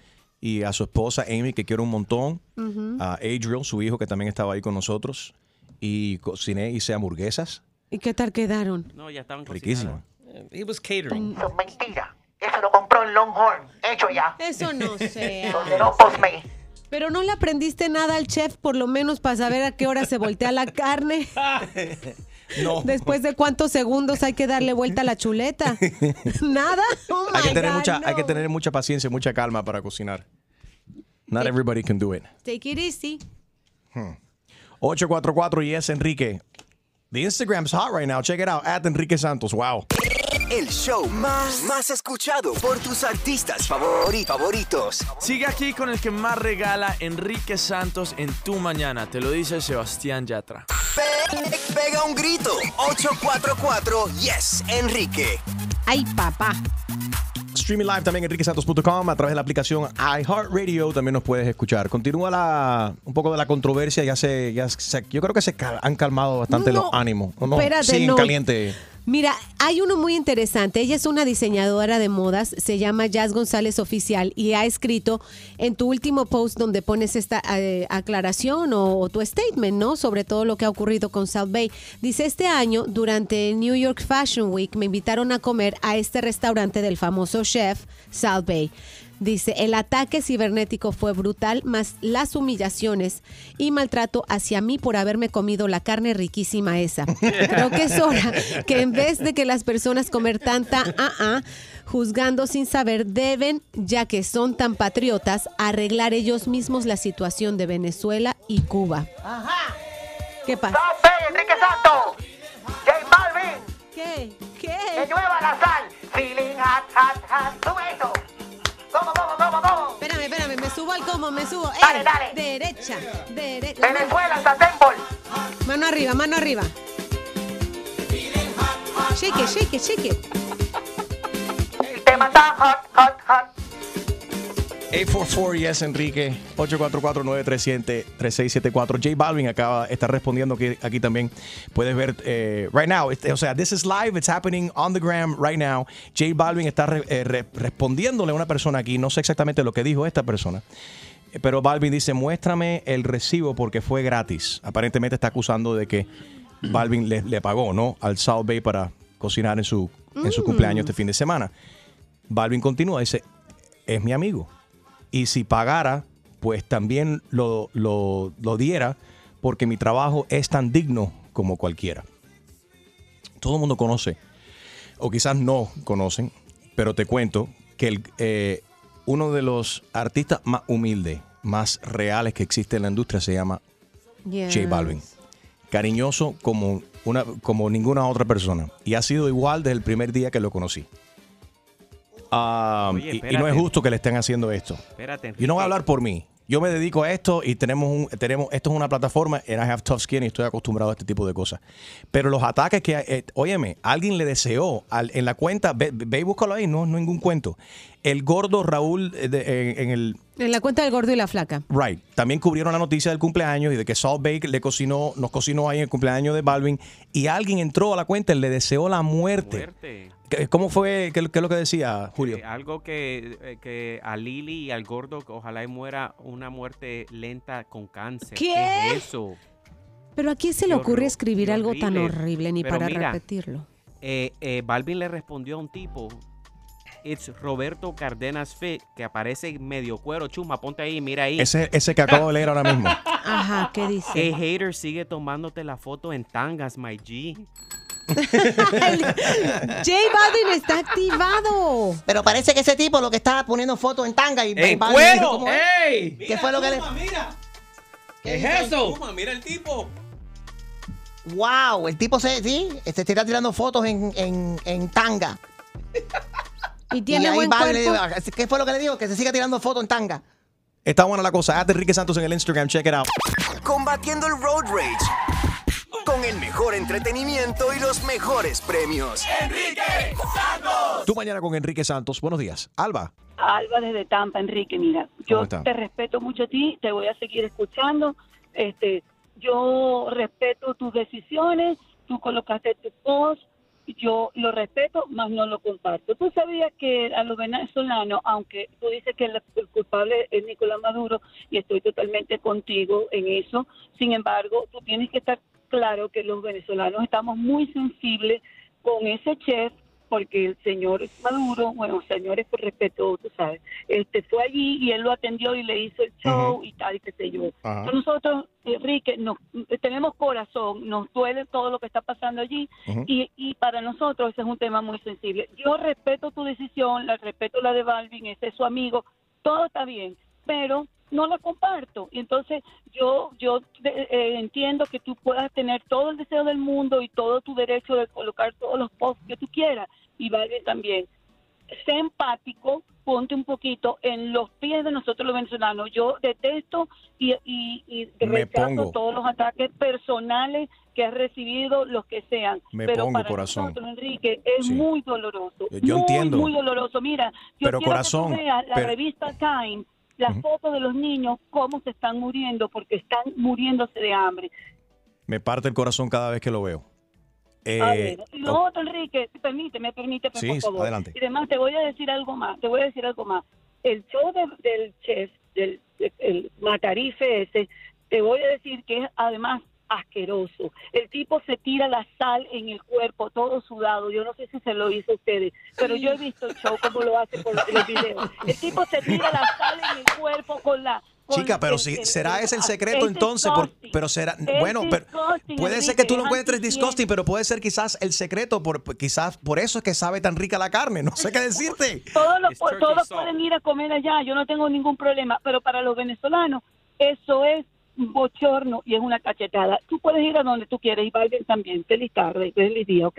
y a su esposa, Amy, que quiero un montón. Ujú. A Adriel, su hijo, que también estaba ahí con nosotros. Y cociné, hice hamburguesas. ¿Y qué tal quedaron? No, ya estaban Riquísimas. He was catering. Eso es mentira. Eso lo compró en Longhorn, hecho ya. Eso no sé. Donde no posme. Pero no le aprendiste nada al chef, por lo menos para saber a qué hora se voltea la carne. No. Después de cuántos segundos hay que darle vuelta a la chuleta. Nada. Oh hay, que tener God, mucha, no. hay que tener mucha paciencia, mucha calma para cocinar. Not everybody can do it. Take it easy. Hmm. 844 y es Enrique. The Instagram's hot right now. Check it out. At Enrique Santos. Wow. El show más, más escuchado por tus artistas favori- favoritos. Sigue aquí con el que más regala Enrique Santos en tu mañana. Te lo dice Sebastián Yatra. Pe- pega un grito. 844 Yes, Enrique. Ay, papá. Streaming live también en enriquesantos.com a través de la aplicación iHeartRadio también nos puedes escuchar. Continúa la un poco de la controversia, ya se, ya se- yo creo que se cal- han calmado bastante No, los ánimos. ¿o no? espérate, Siguen no. caliente. Mira, hay uno muy interesante. Ella es una diseñadora de modas, se llama Jazz González Oficial y ha escrito en tu último post donde pones esta eh, aclaración o, o tu statement, ¿no? Sobre todo lo que ha ocurrido con South Bay. Dice, este año, durante New York Fashion Week, me invitaron a comer a este restaurante del famoso chef South Bay. Dice, el ataque cibernético fue brutal, más las humillaciones y maltrato hacia mí por haberme comido la carne riquísima esa. Creo que es hora que en vez de que las personas comer tanta ah, ah, juzgando sin saber, deben, ya que son tan patriotas, arreglar ellos mismos la situación de Venezuela y Cuba. ¿Qué pasa? Enrique Santos! ¡J Balvin! ¿Qué? ¿Qué? ¡Que llueva la sal! ¡Feeling hot, hot, hot! ¡Sube eso! ¿Cómo, cómo, cómo, cómo? Espérame, espérame, me subo al como, me subo. Dale, Eh, dale. Derecha, derecha. Venezuela, Satemple. Mano arriba, mano arriba. Shake it, shake it, shake it. El tema está hot, hot, hot. 844 Yes Enrique. 844-937-3674 J Balvin acaba está respondiendo aquí, aquí también. Puedes ver eh, right now este, o sea this is live it's happening on the gram right now. J Balvin está re- eh, re- respondiéndole a una persona aquí no sé exactamente lo que dijo esta persona eh, pero Balvin dice muéstrame el recibo porque fue gratis aparentemente está acusando de que Balvin le, le pagó no al South Bay para cocinar en su en su Mm. cumpleaños este fin de semana. Balvin continúa dice es mi amigo y si pagara, pues también lo, lo- lo diera porque mi trabajo es tan digno como cualquiera. Todo el mundo conoce, o quizás no conocen, pero te cuento que el, eh, uno de los artistas más humildes, más reales que existe en la industria se llama J Balvin. Cariñoso como, una, como ninguna otra persona. Y ha sido igual desde el primer día que lo conocí. Oye, y- y, no es justo que le estén haciendo esto. Espérate, Yo no voy a Enrique. hablar por mí. Yo me dedico a esto y tenemos un, tenemos, esto es una plataforma, and I have tough skin y estoy acostumbrado a este tipo de cosas. Pero los ataques que, eh, óyeme, alguien le deseó al- en la cuenta, ve, ve y búscalo ahí, no, no ningún cuento. El gordo Raúl eh, de- en, en el, En la cuenta del gordo y la flaca. Right. También cubrieron la noticia del cumpleaños y de que Salt Bake le cocinó, nos cocinó ahí en el cumpleaños de Balvin y alguien entró a la cuenta y le deseó la muerte. Muerte. ¿Qué- ¿Cómo fue? ¿Qué, qué es lo que decía Julio? Eh, algo que, eh, que a Lili y al gordo, que ojalá y muera una muerte lenta con cáncer. ¿Qué? es eso? Pero a quién se le ocurre horror- escribir algo tan horrible. horrible ni Pero para mira, repetirlo? Eh, eh, Balvin le respondió a un tipo. It's Roberto Cardenas Fit, que aparece medio cuero, chuma, ponte ahí, mira ahí. Ese, ese que acabo de leer ahora mismo. Ajá, ¿qué dice? Hey hater sigue tomándote la foto en tangas, my G. J Balvin está activado. Pero parece que ese tipo lo que estaba poniendo fotos en tanga y ¡En Balvin cuero! ¿cómo es? ¡Ey! ¿Qué fue lo que le.? ¿Qué es eso? mira el tipo. ¡Wow! El tipo se, sí, se está tirando fotos en, en, en tanga. Y tiene ahí buen le cuerpo. dijo, ¿Qué fue lo que le dijo? Que se siga tirando fotos en tanga. Está buena la cosa. Hazte Enrique Santos en el Instagram. Check it out. Combatiendo el road rage. Con el mejor entretenimiento y los mejores premios. Enrique Santos. Tú mañana con Enrique Santos. Buenos días. Alba. Alba desde Tampa, Enrique, mira, ¿Cómo yo te respeto mucho a ti, te voy a seguir escuchando. Este, yo respeto tus decisiones, tú colocaste tu post, yo lo respeto, más no lo comparto. Tú sabías que a los venezolanos, aunque tú dices que el, el culpable es Nicolás Maduro, y estoy totalmente contigo en eso, sin embargo, tú tienes que estar claro que los venezolanos estamos muy sensibles con ese chef porque el señor Maduro, bueno, señores por respeto, tú sabes, este fue allí y él lo atendió y le hizo el show y tal y qué sé yo. Entonces nosotros, Enrique, nos, tenemos corazón, nos duele todo lo que está pasando allí y, y para nosotros ese es un tema muy sensible. Yo respeto tu decisión, la respeto la de Balvin, ese es su amigo, todo está bien, pero no la comparto. Y entonces yo yo eh, entiendo que tú puedas tener todo el deseo del mundo y todo tu derecho de colocar todos los posts que tú quieras y vale también. Sé empático, ponte un poquito en los pies de nosotros los venezolanos. Yo detesto y, y, y rechazo pongo. todos los ataques personales que has recibido, los que sean. Me Pero pongo, para corazón. nosotros, Enrique, es Sí. muy doloroso. Yo- yo muy, entiendo. Muy doloroso. Mira, yo Pero, quiero corazón, que tú veas la pero- revista Time, las fotos de los niños, cómo se están muriendo, porque están muriéndose de hambre. Me parte el corazón cada vez que lo veo. Eh, A ver, y lo otro, Enrique, permíteme, permíteme, Sí, por favor. adelante. Y además te voy a decir algo más, te voy a decir algo más. El show de- del chef, del el matarife ese, te voy a decir que es además asqueroso. El tipo se tira la sal en el cuerpo, todo sudado. Yo no sé si se lo hizo a ustedes, pero yo he visto el show como lo hace por el video. El tipo se tira la sal en el cuerpo con la... Chica, pero si será ese el es secreto entonces, por- pero será Es bueno, pero puede ser que tú lo es encuentres disgusting, pero puede ser quizás el secreto por quizás por eso es que sabe tan rica la carne, no sé qué decirte. Todos, los- todos pueden ir a comer allá, yo no tengo ningún problema, pero para los venezolanos eso es bochorno y es una cachetada. Tú puedes ir a donde tú quieras y Biden también. Feliz tarde, feliz día, ¿ok?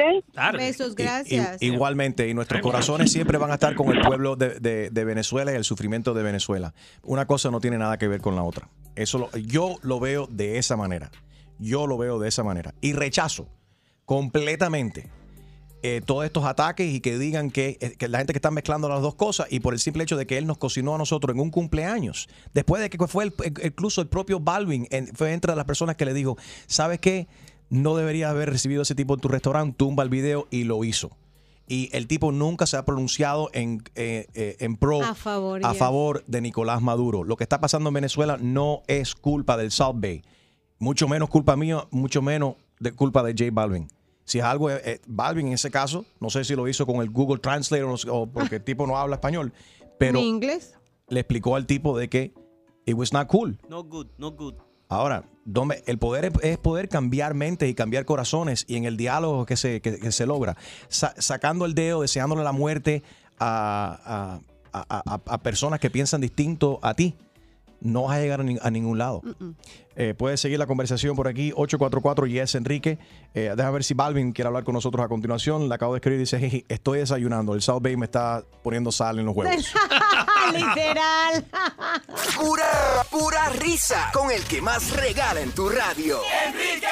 Besos, I- gracias. igualmente, y nuestros corazones siempre van a estar con el pueblo de, de- de Venezuela y el sufrimiento de Venezuela. Una cosa no tiene nada que ver con la otra. Eso lo- yo lo veo de esa manera. Yo lo veo de esa manera. Y rechazo completamente eh, todos estos ataques y que digan que, eh, que la gente que está mezclando las dos cosas y por el simple hecho de que él nos cocinó a nosotros en un cumpleaños. Después de que fue el- el- incluso el propio Balvin, en- fue entre las personas que le dijo, ¿sabes qué? No deberías haber recibido ese tipo en tu restaurante, tumba el video y lo hizo. Y el tipo nunca se ha pronunciado en, eh, eh, en pro A favor, a yes. favor de Nicolás Maduro. Lo que está pasando en Venezuela no es culpa del South Bay. Mucho menos culpa mía, mucho menos de culpa de J Balvin. Si es algo, eh, eh, Balvin en ese caso, no sé si lo hizo con el Google Translator o, no sé- o porque el tipo no habla español, pero ¿Mi inglés? le explicó al tipo de que it was not cool. No good, no good. Ahora, Dome, el poder es, es poder cambiar mentes y cambiar corazones y en el diálogo que se, que, que se logra, Sa- sacando el dedo, deseándole la muerte a, a- a- a- a personas que piensan distinto a ti, no vas a llegar a, ni- a ningún lado. Eh, puedes seguir la conversación por aquí, 844 Yes Enrique. Eh, deja ver si Balvin quiere hablar con nosotros a continuación. Le acabo de escribir y dice, "Jeje, estoy desayunando, el South Bay me está poniendo sal en los huevos. Literal. Pura, pura risa con el que más regala en tu radio. Enrique